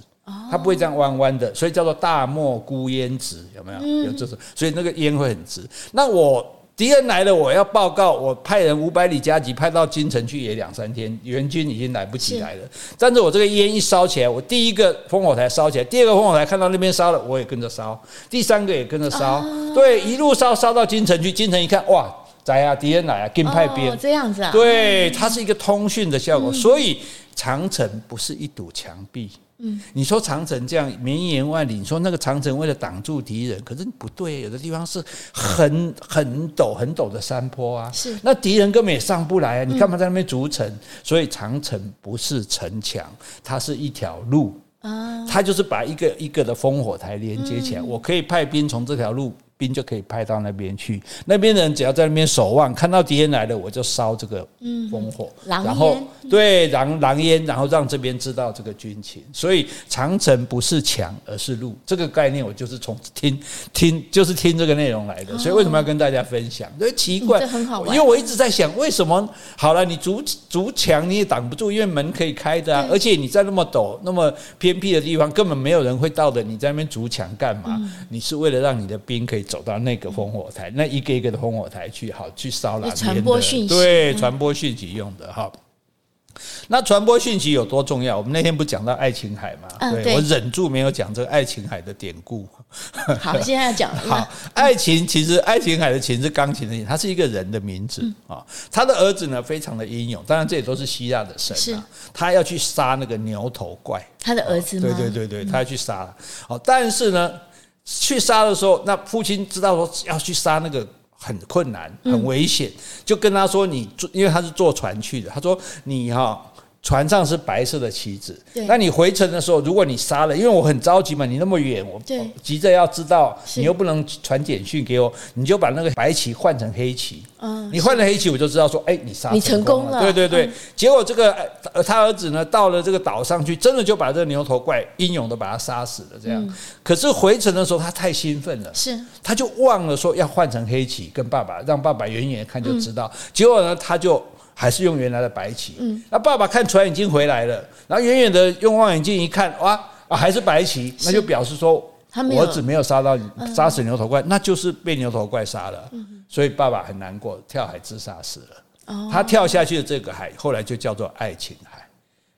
它不会这样弯弯的，所以叫做大漠孤烟直，有没有？有这种，所以那个烟会很直。那我敌人来了，我要报告，我派人五百里加急派到京城去也两三天，援军已经来不及来了。但是我这个烟一烧起来，我第一个烽火台烧起来，第二个烽火台看到那边烧了，我也跟着烧，第三个也跟着烧，对，一路烧烧到京城去，京城一看，哇！在啊，敌人来啊，跟派兵，这样子啊？对，它是一个通讯的效果，所以长城不是一堵墙壁。嗯，你说长城这样绵延万里，你说那个长城为了挡住敌人，可是不对，有的地方是很很陡很陡的山坡啊。是，那敌人根本也上不来啊，你干嘛在那边筑城？所以长城不是城墙，它是一条路啊，它就是把一个一个的烽火台连接起来，我可以派兵从这条路。兵就可以派到那边去。那边的人只要在那边守望，看到敌人来了，我就烧这个烽火，嗯、然后对狼狼烟，然后让这边知道这个军情。所以长城不是墙，而是路。这个概念我就是从听听，就是听这个内容来的。所以为什么要跟大家分享？因为奇怪，这很好玩。因为我一直在想，为什么好了，你筑筑墙你也挡不住，因为门可以开的啊，而且你在那么陡、那么偏僻的地方，根本没有人会到的。你在那边筑墙干嘛？你是为了让你的兵可以走到那个烽火台，那一个一个的烽火台去，好去烧狼烟的，传播讯息，对，传播讯息用的哈。那传播讯息有多重要？我们那天不讲到爱琴海嘛？嗯、对，我忍住没有讲这个爱琴海的典故。*laughs* 好，现在要讲。好，爱琴其实爱琴海的琴是钢琴的琴，他是一个人的名字啊。嗯、他的儿子呢，非常的英勇，当然这也都是希腊的神。是，他要去杀那个牛头怪。他的儿子吗？对对对对，他要去杀。好，但是呢，去杀的时候，那父亲知道说要去杀那个。很困难，很危险，就跟他说：“你坐，因为他是坐船去的。他说你哈。”船上是白色的旗子，那你回程的时候，如果你杀了，因为我很着急嘛，你那么远，我急着要知道，你又不能传简讯给我，你就把那个白旗换成黑旗。嗯，你换了黑旗，我就知道说，哎，你杀你成功了。对对对，结果这个他儿子呢，到了这个岛上去，真的就把这个牛头怪英勇的把他杀死了。这样，可是回程的时候他太兴奋了，是，他就忘了说要换成黑旗，跟爸爸让爸爸远远看就知道。结果呢，他就。还是用原来的白棋。嗯，那爸爸看船已经回来了，然后远远的用望远镜一看，哇，啊，还是白棋，那就表示说，我儿子没有杀到你杀死牛头怪，那就是被牛头怪杀了。所以爸爸很难过，跳海自杀死了。他跳下去的这个海，后来就叫做爱情海。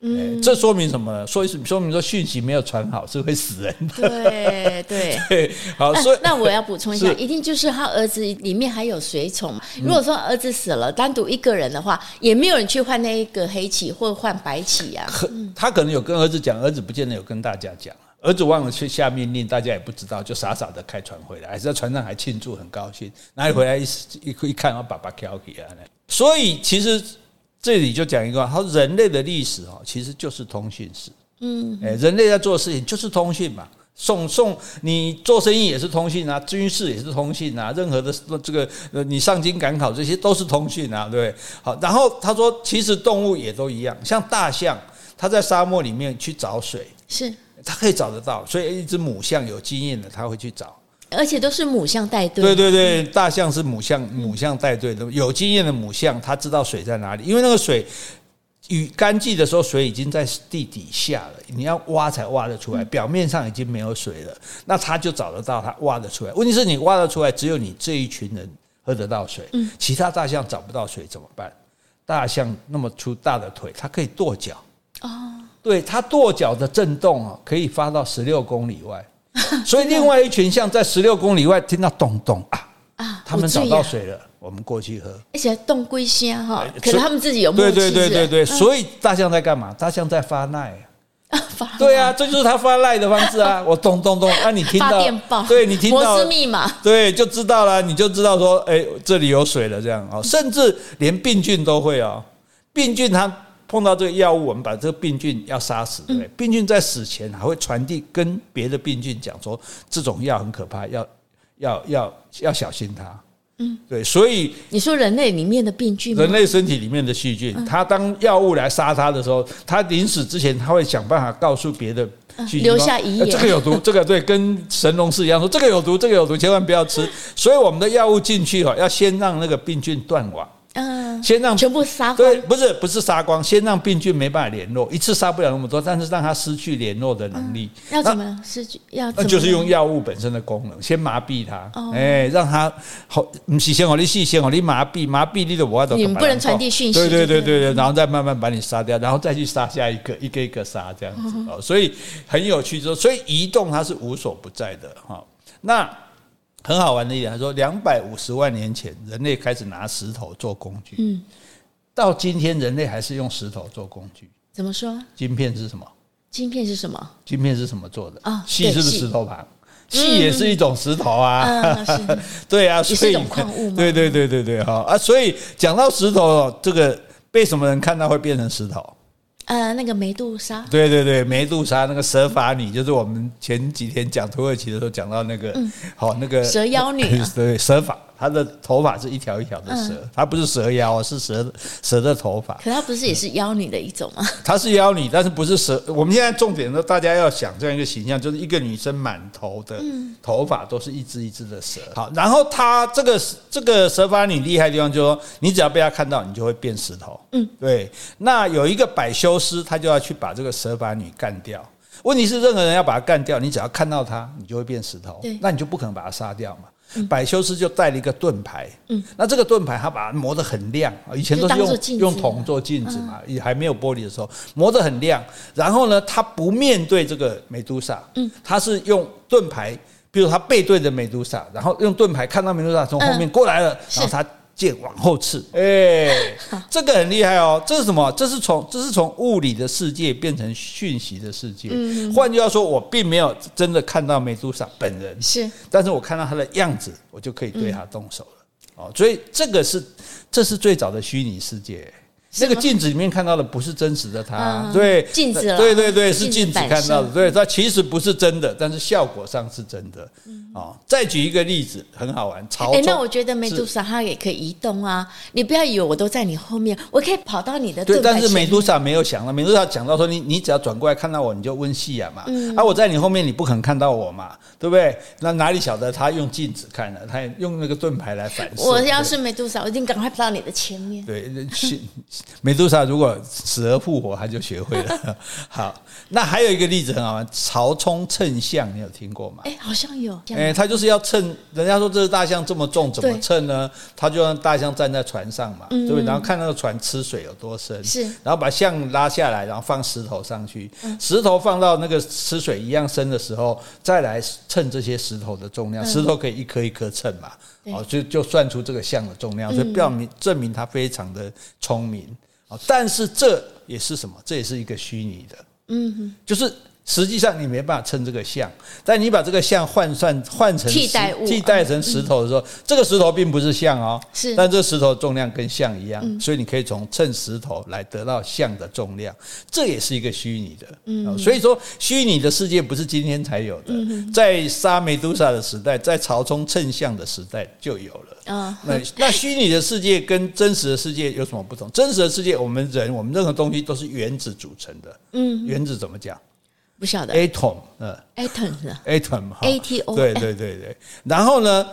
嗯，这说明什么呢？说说明说讯息没有传好是会死人的。对 *laughs* 对对，好，所以那我要补充一下，一定就是他儿子里面还有随从。如果说儿子死了，单独一个人的话，也没有人去换那一个黑棋或换白旗啊。他可能有跟儿子讲，儿子不见得有跟大家讲。儿子忘了去下命令，大家也不知道，就傻傻的开船回来，还是在船上还庆祝，很高兴。哪里回来一一一看，爸爸 k i 啊。所以其实。这里就讲一个话，他说人类的历史哦，其实就是通讯史。嗯，哎，人类在做的事情就是通讯嘛。送送你做生意也是通讯啊，军事也是通讯啊，任何的这个呃，你上京赶考这些都是通讯啊，对不对？好，然后他说，其实动物也都一样，像大象，它在沙漠里面去找水，是它可以找得到，所以一只母象有经验的，它会去找。而且都是母象带队。对对对，大象是母象，母象带队的。有经验的母象，它知道水在哪里，因为那个水雨干季的时候，水已经在地底下了，你要挖才挖得出来，表面上已经没有水了，那它就找得到，它挖得出来。问题是你挖得出来，只有你这一群人喝得到水，其他大象找不到水怎么办？大象那么粗大的腿，它可以跺脚。哦，对，它跺脚的震动啊，可以发到十六公里外。*laughs* 所以另外一群象在十六公里外听到咚咚啊啊，他们找到水了，我们过去喝。而且咚归声哈，可是他们自己有默契。对对对对对，所以大象在干嘛？大象在发赖。*laughs* 对啊，这就是他发赖的方式啊！*laughs* 我咚咚咚，啊，你听到？发电报。对，你听到？摩斯密码。对，就知道了，你就知道说，哎，这里有水了，这样啊。甚至连病菌都会啊，病菌它。碰到这个药物，我们把这个病菌要杀死，对不对？病菌在死前还会传递跟别的病菌讲说，这种药很可怕，要要要要小心它。嗯，对，所以你说人类里面的病菌，人类身体里面的细菌，它当药物来杀它的时候，它临死之前，它会想办法告诉别的细菌留下遗言，这个有毒，这个对，跟神农氏一样说这个有毒，这个有毒，千万不要吃。所以我们的药物进去哈，要先让那个病菌断网。嗯，先让全部杀光。对，不是不是杀光，先让病菌没办法联络，一次杀不了那么多，但是让它失去联络的能力。要怎么失去？要那就是用药物本身的功能，先麻痹它。哎，让它好，不是先好你细先好你麻痹，麻痹你的我都。你不能传递讯息。对对对对对，然后再慢慢把你杀掉，然后再去杀下一个，一个一个杀这样子哦。所以很有趣，说所以移动它是无所不在的哈。那。很好玩的一点，他说，两百五十万年前，人类开始拿石头做工具。嗯，到今天，人类还是用石头做工具。怎么说？晶片是什么？晶片是什么？晶片是什么做的？啊，细是不是石头旁？细也是一种石头啊。*laughs* 对啊，所以对对对对对哈啊，所以讲到石头，这个被什么人看到会变成石头？呃，那个梅杜莎，对对对，梅杜莎那个蛇法女，就是我们前几天讲土耳其的时候讲到那个，好、嗯、那个蛇妖女、啊，*laughs* 对蛇发。他的头发是一条一条的蛇，它、嗯、不是蛇妖，是蛇蛇的头发。可它不是也是妖女的一种吗？*laughs* 它是妖女，但是不是蛇。我们现在重点呢，大家要想这样一个形象，就是一个女生满头的头发都是一只一只的蛇。好，然后她这个这个蛇发女厉害的地方，就是说你只要被她看到，你就会变石头。嗯，对。那有一个百修斯，他就要去把这个蛇发女干掉。问题是，任何人要把她干掉，你只要看到她，你就会变石头。对，那你就不可能把她杀掉嘛。百修斯就带了一个盾牌，嗯，那这个盾牌他把它磨得很亮，以前都是用用铜做镜子嘛，也还没有玻璃的时候磨得很亮。然后呢，他不面对这个美杜莎，嗯，他是用盾牌，比如他背对着美杜莎，然后用盾牌看到美杜莎从后面过来了，然后他。剑往后刺，哎、欸，*laughs* 这个很厉害哦。这是什么？这是从这是从物理的世界变成讯息的世界。换句话说，我并没有真的看到美杜莎本人，是，但是我看到她的样子，我就可以对她动手了。哦，所以这个是这是最早的虚拟世界。那个镜子里面看到的不是真实的他，对，镜子，对对对，是镜子看到的，对，它其实不是真的，但是效果上是真的。哦，再举一个例子，很好玩。哎，那我觉得美杜莎它也可以移动啊，你不要以为我都在你后面，我可以跑到你的。对，但是美杜莎没有想到，美杜莎讲到说，你你只要转过来看到我，你就温戏啊嘛，啊我在你后面，你不可能看到我嘛，对不对？那哪里晓得他用镜子看了，他用那个盾牌来反射。我要是美杜莎，我一定赶快跑到你的前面。对，去。美杜莎如果死而复活，他就学会了。*laughs* 好，那还有一个例子很好玩，曹冲称象，你有听过吗？哎，好像有。哎，他就是要称，人家说这只大象这么重，怎么称呢？他就让大象站在船上嘛，对不对？然后看那个船吃水有多深，是，然后把象拉下来，然后放石头上去，石头放到那个吃水一样深的时候，再来称这些石头的重量，石头可以一颗一颗称嘛，哦，就就算出这个象的重量，所以表明证明他非常的聪明。但是这也是什么？这也是一个虚拟的，嗯，就是。实际上你没办法称这个像，但你把这个像换算换成替代物替代成石头的时候，这个石头并不是像哦，是，但这个石头重量跟像一样，所以你可以从称石头来得到像的重量，这也是一个虚拟的，嗯，所以说虚拟的世界不是今天才有的，在沙梅杜莎的时代，在曹冲称象的时代就有了。啊。那那虚拟的世界跟真实的世界有什么不同？真实的世界，我们人我们任何东西都是原子组成的，嗯，原子怎么讲？不晓得，atom，嗯，atom 是 atom 哈，A T O，对对对对。然后呢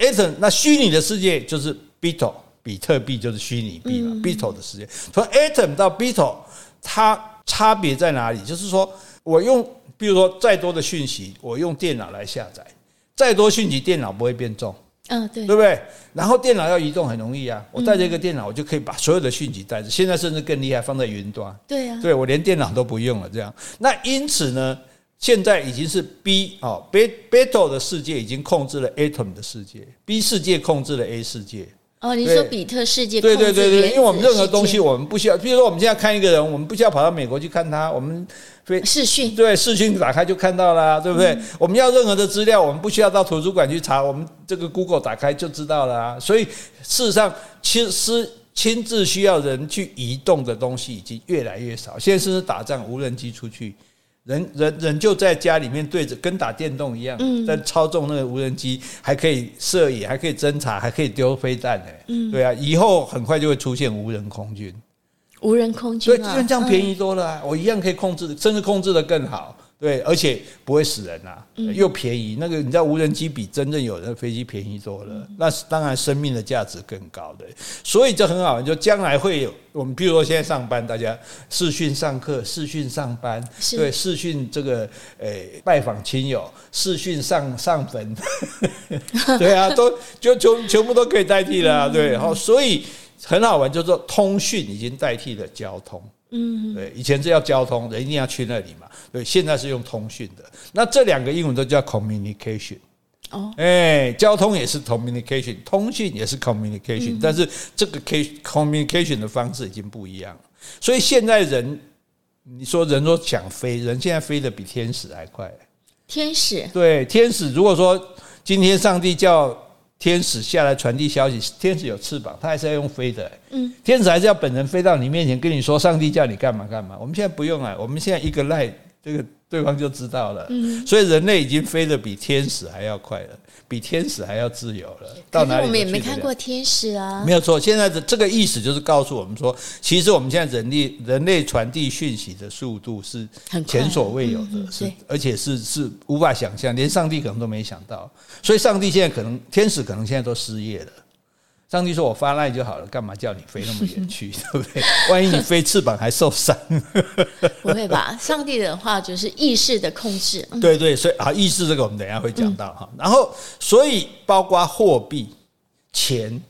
，atom 那虚拟的世界就是 beetle，比特币就是虚拟币嘛，beetle 的世界。从 atom 到 beetle，它差别在哪里？就是说我用，比如说再多的讯息，我用电脑来下载，再多讯息，电脑不会变重。嗯，对，对不对？然后电脑要移动很容易啊，我带着一个电脑，我就可以把所有的讯息带着。现在甚至更厉害，放在云端。对呀，对我连电脑都不用了，这样。那因此呢，现在已经是 B 哦，battle 的世界已经控制了 Atom 的世界，B 世界控制了 A 世界。哦，你说比特世界？对对对对，因为我们任何东西，我们不需要，比如说我们现在看一个人，我们不需要跑到美国去看他，我们非视讯，对视讯打开就看到了，对不对？我们要任何的资料，我们不需要到图书馆去查，我们这个 Google 打开就知道了。所以事实上，其实亲自需要人去移动的东西已经越来越少。现在甚至打仗，无人机出去。人人人就在家里面对着，跟打电动一样，在操纵那个无人机，还可以射野，还可以侦察，还可以丢飞弹呢，对啊，以后很快就会出现无人空军，无人空军，对，这样便宜多了啊，我一样可以控制，甚至控制的更好。对，而且不会死人呐、啊，又便宜。那个你知道，无人机比真正有人的飞机便宜多了。那当然，生命的价值更高的。所以这很好，就将来会有我们，比如说现在上班，大家视讯上课、视讯上班，对，视讯这个诶拜访亲友、视讯上上坟，*laughs* 对啊，都就全全部都可以代替了、啊。对，然后所以很好玩，就是说通讯已经代替了交通。嗯，对，以前是要交通，人一定要去那里嘛。对，现在是用通讯的。那这两个英文都叫 communication。哦，哎，交通也是 communication，通讯也是 communication，嗯，但是这个 communication 的方式已经不一样了。所以现在人，你说人说想飞，人现在飞得比天使还快。天使？对，天使。如果说今天上帝叫天使下来传递消息，天使有翅膀，他还是要用飞的、欸。嗯，天使还是要本人飞到你面前跟你说，上帝叫你干嘛干嘛。我们现在不用啊，我们现在一个赖，这个对方就知道了。嗯，所以人类已经飞得比天使还要快了。比天使还要自由了，到哪里？我们也没看过天使啊。没有错，现在的这个意思就是告诉我们说，其实我们现在人类人类传递讯息的速度是前所未有的，嗯、是而且是是无法想象，连上帝可能都没想到。所以，上帝现在可能天使可能现在都失业了。上帝说：“我发赖就好了，干嘛叫你飞那么远去？*laughs* 对不对？万一你飞翅膀还受伤？*laughs* 不会吧？上帝的话就是意识的控制。*laughs* 对对，所以啊，意识这个我们等一下会讲到哈。然后，所以包括货币、钱，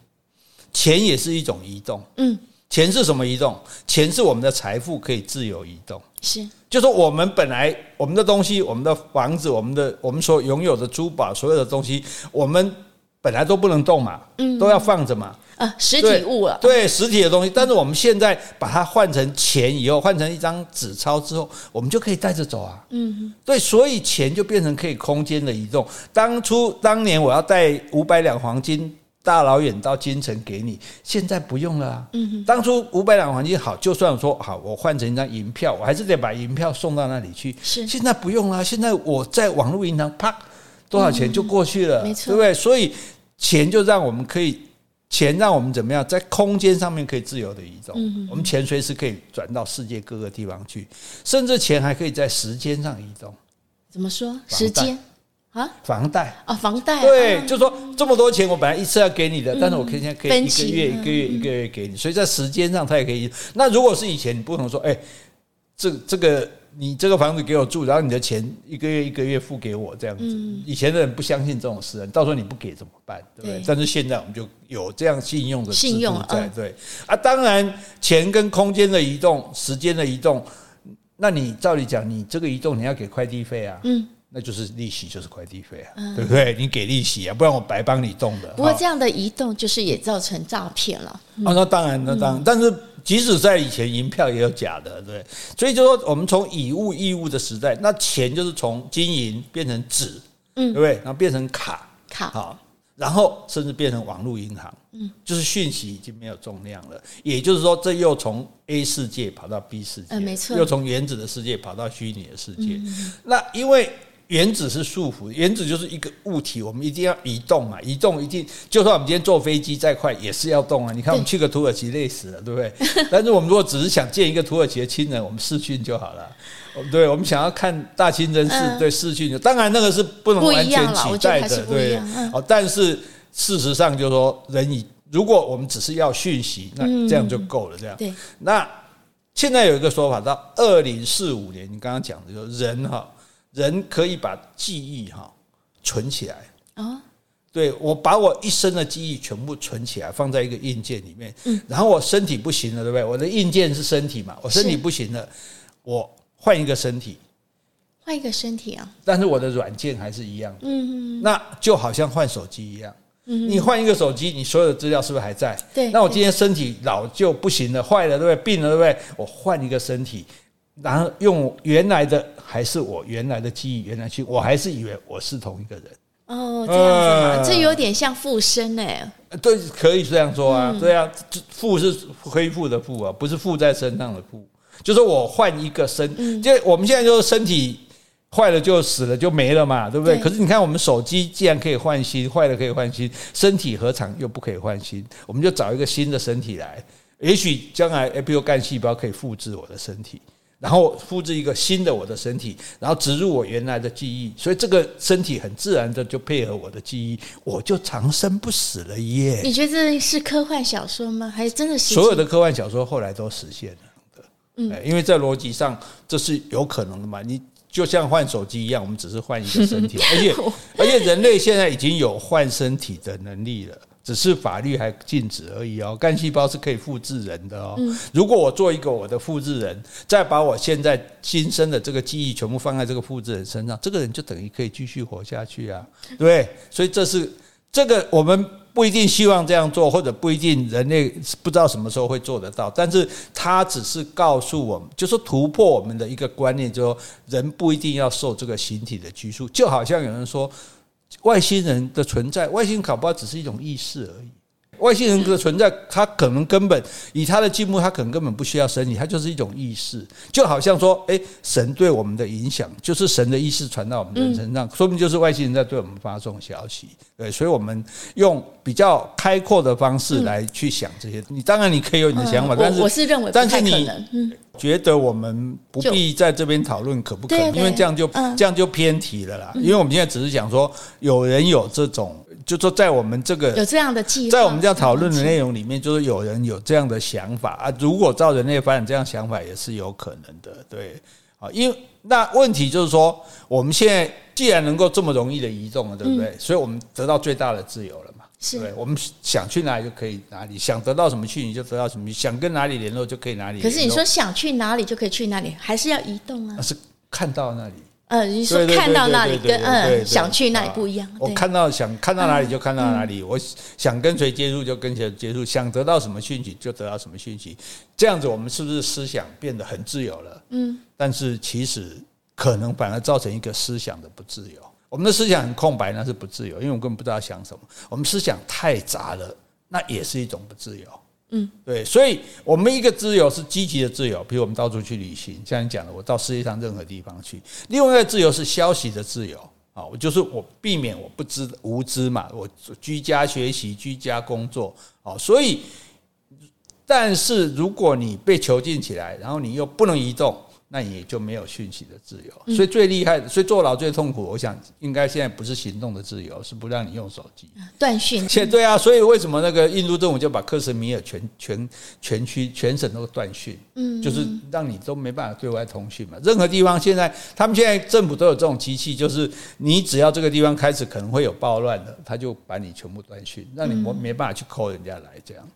钱也是一种移动。嗯，钱是什么移动？钱是我们的财富可以自由移动。是，就是我们本来我们的东西、我们的房子、我们的我们所拥有的珠宝，所有的东西，我们。本来都不能动嘛，嗯，都要放着嘛，啊，实体物了，对，对，实体的东西。但是我们现在把它换成钱以后，换成一张纸钞之后，我们就可以带着走啊，嗯，对，所以钱就变成可以空间的移动。当初当年我要带五百两黄金大老远到京城给你，现在不用了啊，嗯，当初五百两黄金好，就算说好，我换成一张银票，我还是得把银票送到那里去，是，现在不用了，现在我在网络银行啪。多少钱就过去了，嗯、对不对？所以钱就让我们可以，钱让我们怎么样，在空间上面可以自由的移动。嗯、哼我们钱随时可以转到世界各个地方去，甚至钱还可以在时间上移动。怎么说？时间啊？房贷啊？房贷？对，啊、就说这么多钱，我本来一次要给你的，嗯、但是我可以现在可以一个月、一个月、一个月给你，所以在时间上它也可以。那如果是以前，你不能说，哎，这这个。你这个房子给我住，然后你的钱一个月一个月付给我这样子。以前的人不相信这种事，到时候你不给怎么办？对不对？但是现在我们就有这样信用的信用在，对啊。当然，钱跟空间的移动、时间的移动，那你照理讲，你这个移动你要给快递费啊，嗯，那就是利息，就是快递费啊，对不对？你给利息啊，不然我白帮你动的。不过这样的移动就是也造成诈骗了。啊，那当然，那当然，但是。即使在以前，银票也有假的，对，所以就说我们从以物易物的时代，那钱就是从金银变成纸，嗯，对不对？然后变成卡，卡好，然后甚至变成网络银行，嗯，就是讯息已经没有重量了。也就是说，这又从 A 世界跑到 B 世界，嗯，没错，又从原子的世界跑到虚拟的世界。那因为。原子是束缚，原子就是一个物体，我们一定要移动嘛，移动一定，就算我们今天坐飞机再快，也是要动啊。你看我们去个土耳其累死了，对不对？但是我们如果只是想见一个土耳其的亲人，我们视讯就好了。对，我们想要看大清真寺，对视讯，当然那个是不能完全取代的，对。哦，但是事实上就是说，人以如果我们只是要讯息，那这样就够了。这样，对。那现在有一个说法，到二零四五年，你刚刚讲的就是人哈。人可以把记忆哈存起来啊，对，我把我一生的记忆全部存起来，放在一个硬件里面。嗯，然后我身体不行了，对不对？我的硬件是身体嘛，我身体不行了，我换一个身体，换一个身体啊。但是我的软件还是一样，嗯，那就好像换手机一样。嗯，你换一个手机，你所有的资料是不是还在？对。那我今天身体老旧不行了，坏了，对不对？病了，对不对？我换一个身体。然后用原来的还是我原来的记忆，原来去，我还是以为我是同一个人。哦，这样子嘛，这有点像附身哎。对，可以这样说啊。对啊，附是恢复的附啊，不是附在身上的附。就是我换一个身，就我们现在就是身体坏了就死了就没了嘛，对不对？可是你看，我们手机既然可以换新，坏了可以换新，身体何尝又不可以换新？我们就找一个新的身体来，也许将来，比如干细胞可以复制我的身体。然后复制一个新的我的身体，然后植入我原来的记忆，所以这个身体很自然的就配合我的记忆，我就长生不死了耶！你觉得这是科幻小说吗？还是真的？所有的科幻小说后来都实现了的，嗯，因为在逻辑上这是有可能的嘛。你就像换手机一样，我们只是换一个身体，*laughs* 而且而且人类现在已经有换身体的能力了。只是法律还禁止而已哦，干细胞是可以复制人的哦。如果我做一个我的复制人，再把我现在新生的这个记忆全部放在这个复制人身上，这个人就等于可以继续活下去啊，对。所以这是这个我们不一定希望这样做，或者不一定人类不知道什么时候会做得到。但是它只是告诉我们，就是突破我们的一个观念，就是说人不一定要受这个形体的拘束，就好像有人说。外星人的存在，外星人搞不好只是一种意识而已。外星人的存在，他可能根本以他的进步，他可能根本不需要身体，他就是一种意识，就好像说，哎，神对我们的影响，就是神的意识传到我们的人身上，说明就是外星人在对我们发送消息。对，所以我们用比较开阔的方式来去想这些。你当然你可以有你的想法，但是我是认为，但是你觉得我们不必在这边讨论可不可能，因为这样就这样就偏题了啦。因为我们现在只是讲说，有人有这种。就说在我们这个有这样的计划，在我们这样讨论的内容里面，就是有人有这样的想法啊。如果照人类发展，这样想法也是有可能的，对啊。因为那问题就是说，我们现在既然能够这么容易的移动了，对不对？所以我们得到最大的自由了嘛？是，对，我们想去哪里就可以哪里，想得到什么去你就得到什么，想跟哪里联络就可以哪里。可是你说想去哪里就可以去哪里，还是要移动啊？是看到那里。呃，你说看到那里跟嗯想去那里不一样。我看到想看到哪里就看到哪里，我想跟谁接触就跟谁接触，想得到什么讯息就得到什么讯息。这样子，我们是不是思想变得很自由了？嗯。但是其实可能反而造成一个思想的不自由。我们的思想很空白，那是不自由，因为我根本不知道想什么。我们思想太杂了，那也是一种不自由。嗯，对，所以我们一个自由是积极的自由，比如我们到处去旅行，像你讲的，我到世界上任何地方去。另外一个自由是消息的自由啊，我就是我避免我不知无知嘛，我居家学习、居家工作啊，所以，但是如果你被囚禁起来，然后你又不能移动。那你就没有讯息的自由，所以最厉害的，所以坐牢最痛苦。我想应该现在不是行动的自由，是不让你用手机断讯。且 *laughs* 对啊，所以为什么那个印度政府就把克什米尔全全全区全省都断讯？嗯，就是让你都没办法对外通讯嘛。任何地方现在，他们现在政府都有这种机器，就是你只要这个地方开始可能会有暴乱的，他就把你全部断讯，让你没没办法去 call 人家来这样。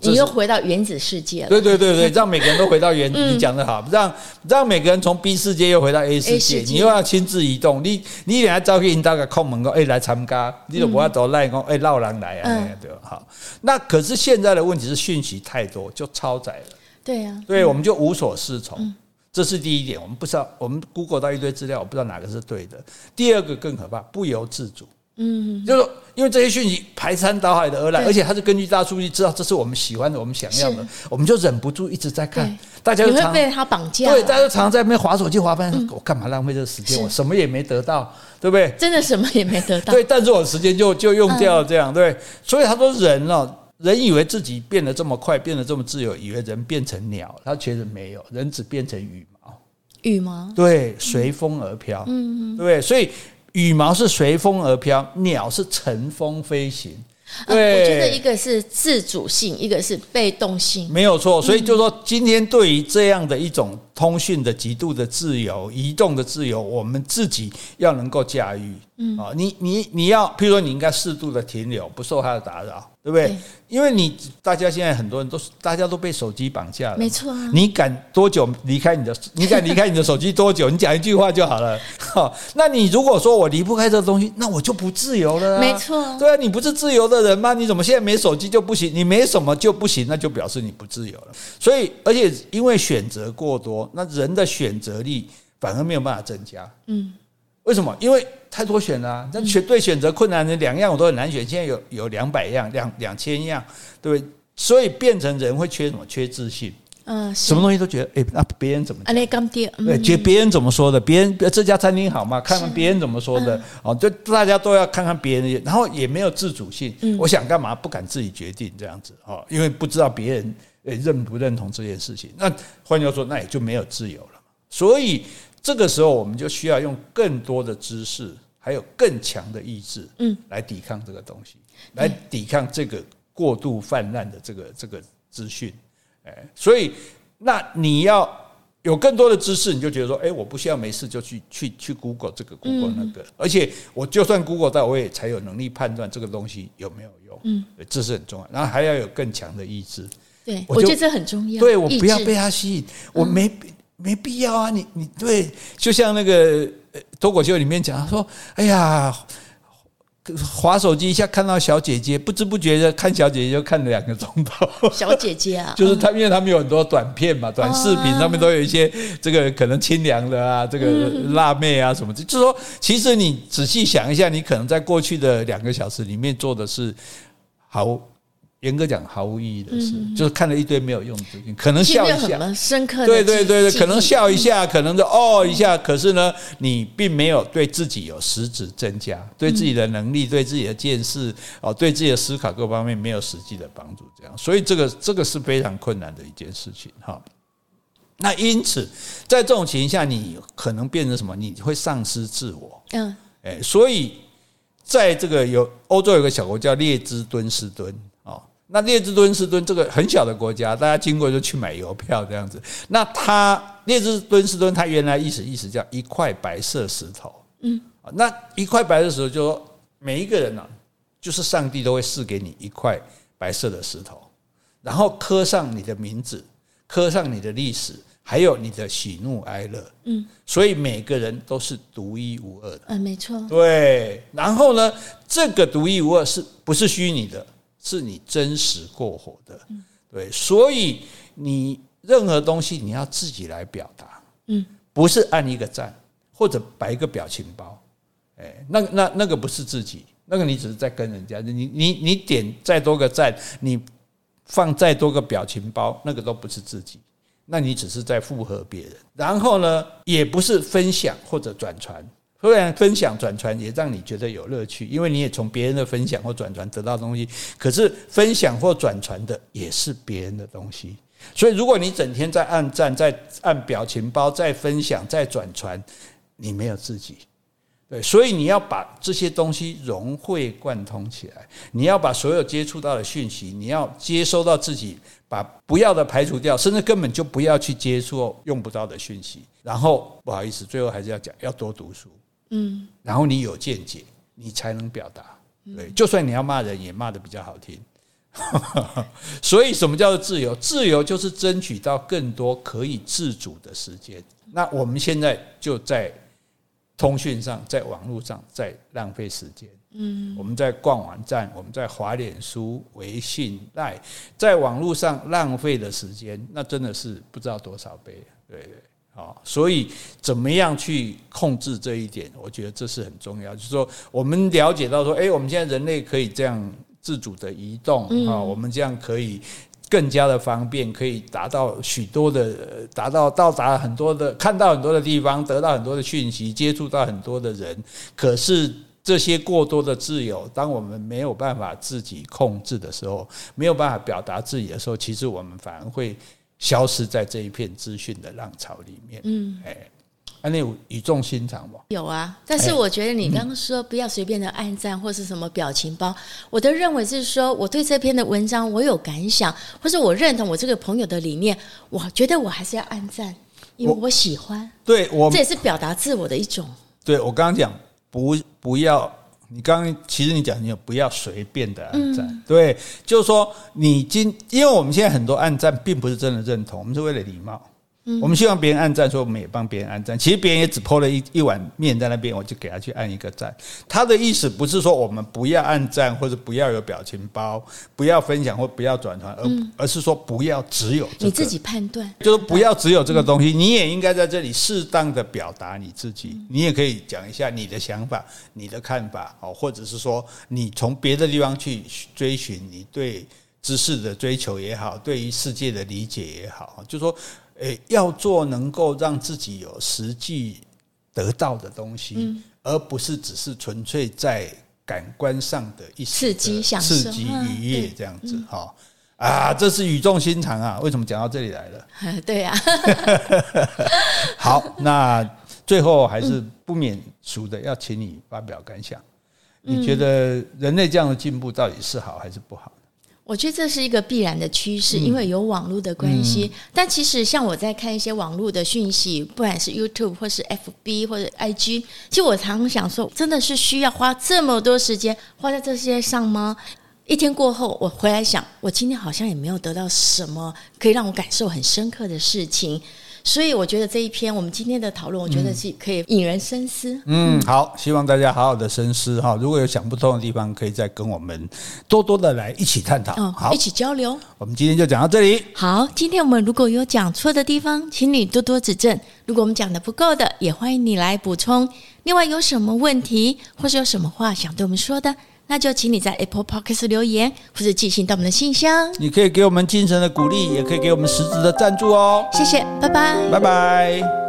你又回到原子世界了。对对对对，*laughs* 让每个人都回到原子。你讲的好，让让每个人从 B 世界又回到 A 世界。你又要亲自移动，你你连招去引导个空门工，哎，来参加，你都不要走赖工，哎，闹人来啊，对吧？好，那可是现在的问题是讯息太多，就超载了。对呀，对，我们就无所适从。这是第一点，我们不知道，我们 Google 到一堆资料，我不知道哪个是对的。第二个更可怕，不由自主。嗯，就是说，因为这些讯息排山倒海的而来，而且它是根据大数据知道这是我们喜欢的、我们想要的，我们就忍不住一直在看。大家就常被他绑架，对，大家都常常在那边滑手机、滑翻。我干嘛浪费这个时间？我什么也没得到，对不对？真的什么也没得到。对，但是我时间就就用掉了，这样对。所以他说人哦，人以为自己变得这么快，变得这么自由，以为人变成鸟，他其实没有，人只变成羽毛。羽毛，对，随风而飘，嗯，对不对？所以。羽毛是随风而飘，鸟是乘风飞行。对，我觉得一个是自主性，一个是被动性，没有错。所以就说，今天对于这样的一种通讯的极度的自由、移动的自由，我们自己要能够驾驭。嗯，啊，你你你要，譬如说，你应该适度的停留，不受它的打扰。对不对？对，因为你大家现在很多人都是，大家都被手机绑架了。没错啊。你敢多久离开你的？你敢离开你的手机多久？你讲一句话就好了。*laughs* 好，那你如果说我离不开这个东西，那我就不自由了啊。没错。对啊，你不是自由的人吗？你怎么现在没手机就不行？你没什么就不行，那就表示你不自由了。所以，而且因为选择过多，那人的选择力反而没有办法增加。嗯。为什么？因为太多选了啊，那选对选择困难的两样我都很难选。现在有有两百样、两两千样，对不对？所以变成人会缺什么？缺自信。嗯，什么东西都觉得，哎，那别人怎么觉得别人怎么说的？别人这家餐厅好吗？看看别人怎么说的。哦，就大家都要看看别人，然后也没有自主性。我想干嘛不敢自己决定这样子哦，因为不知道别人认不认同这件事情。那换句话说，那也就没有自由了。所以。这个时候，我们就需要用更多的知识，还有更强的意志，嗯，来抵抗这个东西，来抵抗这个过度泛滥的这个这个资讯，哎，所以那你要有更多的知识，你就觉得说，哎，我不需要没事就去去去 Google 这个 Google 那个，而且我就算 Google 到，我也才有能力判断这个东西有没有用，嗯，这是很重要。然后还要有更强的意志，对，我觉得这很重要。对，我不要被它吸引，我没。没必要啊，你你对，就像那个脱口秀里面讲，他说：“哎呀，滑手机一下看到小姐姐，不知不觉的看小姐姐就看了两个钟头。小姐姐啊，*laughs* 就是他，因为他们有很多短片嘛，短视频上面都有一些这个可能清凉的啊，这个辣妹啊什么的。就是说，其实你仔细想一下，你可能在过去的两个小时里面做的是好。严格讲，毫无意义的事，嗯、就是看了一堆没有用的可能笑一下，深刻的对对对对，可能笑一下，可能就哦一下，可是呢，你并没有对自己有实质增加，对自己的能力、对自己的见识哦，对自己的思考各方面没有实际的帮助，这样，所以这个这个是非常困难的一件事情哈。那因此，在这种情形下，你可能变成什么？你会丧失自我。嗯，哎，所以在这个有欧洲有个小国叫列支敦士敦。那列支敦士敦这个很小的国家，大家经过就去买邮票这样子。那它列支敦士敦，它原来意思意思叫一块白色石头。嗯，那一块白色石头，就说每一个人呢，就是上帝都会赐给你一块白色的石头，然后刻上你的名字，刻上你的历史，还有你的喜怒哀乐。嗯，所以每个人都是独一无二的。嗯，没错。对，然后呢，这个独一无二是不是虚拟的？是你真实过活的，对，所以你任何东西你要自己来表达，嗯，不是按一个赞或者摆一个表情包，哎，那那那个不是自己，那个你只是在跟人家，你你你点再多个赞，你放再多个表情包，那个都不是自己，那你只是在附和别人，然后呢，也不是分享或者转传。虽然分享转传也让你觉得有乐趣，因为你也从别人的分享或转传得到东西。可是分享或转传的也是别人的东西，所以如果你整天在按赞、在按表情包、在分享、在转传，你没有自己。对，所以你要把这些东西融会贯通起来。你要把所有接触到的讯息，你要接收到自己，把不要的排除掉，甚至根本就不要去接触用不到的讯息。然后不好意思，最后还是要讲，要多读书。嗯，然后你有见解，你才能表达。对，就算你要骂人，也骂的比较好听。*laughs* 所以，什么叫做自由？自由就是争取到更多可以自主的时间。那我们现在就在通讯上，在网络上，在浪费时间。嗯，我们在逛网站，我们在滑脸书、微信、赖，在网络上浪费的时间，那真的是不知道多少倍。对对。啊，所以怎么样去控制这一点？我觉得这是很重要。就是说，我们了解到说，诶，我们现在人类可以这样自主的移动啊，我们这样可以更加的方便，可以达到许多的，达到到达很多的，看到很多的地方，得到很多的讯息，接触到很多的人。可是这些过多的自由，当我们没有办法自己控制的时候，没有办法表达自己的时候，其实我们反而会。消失在这一片资讯的浪潮里面。嗯，哎，那你有语重心长吗？有啊，但是我觉得你刚刚说不要随便的按赞或是什么表情包，我都认为是说我对这篇的文章我有感想，或是我认同我这个朋友的理念，我觉得我还是要按赞，因为我喜欢。对，我这也是表达自我的一种。对，我刚刚讲不不要。你刚刚其实你讲，你不要随便的按赞，嗯、对，就是说你今，因为我们现在很多按赞并不是真的认同，我们是为了礼貌。我们希望别人按赞，说我们也帮别人按赞。其实别人也只 po 了一一碗面在那边，我就给他去按一个赞。他的意思不是说我们不要按赞，或者不要有表情包，不要分享或不要转传，而而是说不要只有你自己判断，就是不要只有这个东西。你也应该在这里适当的表达你自己，你也可以讲一下你的想法、你的看法，哦，或者是说你从别的地方去追寻你对知识的追求也好，对于世界的理解也好，就是说。诶，要做能够让自己有实际得到的东西，嗯、而不是只是纯粹在感官上的一刺激、刺激、愉悦这样子哈啊，这是语重心长啊！为什么讲到这里来了？*laughs* 对呀。*laughs* 好，那最后还是不免俗的，要请你发表感想。你觉得人类这样的进步到底是好还是不好？我觉得这是一个必然的趋势，因为有网络的关系。嗯、但其实像我在看一些网络的讯息，不管是 YouTube 或是 FB 或者 IG，其实我常常想说，真的是需要花这么多时间花在这些上吗？一天过后，我回来想，我今天好像也没有得到什么可以让我感受很深刻的事情。所以我觉得这一篇我们今天的讨论，我觉得是可以引人深思。嗯，好，希望大家好好的深思哈。如果有想不通的地方，可以再跟我们多多的来一起探讨，嗯、好，一起交流。我们今天就讲到这里。好，今天我们如果有讲错的地方，请你多多指正。如果我们讲的不够的，也欢迎你来补充。另外，有什么问题或是有什么话想对我们说的，那就请你在 Apple Podcast 留言，或者寄信到我们的信箱。你可以给我们精神的鼓励，也可以给我们实质的赞助哦。谢谢，拜拜，拜拜。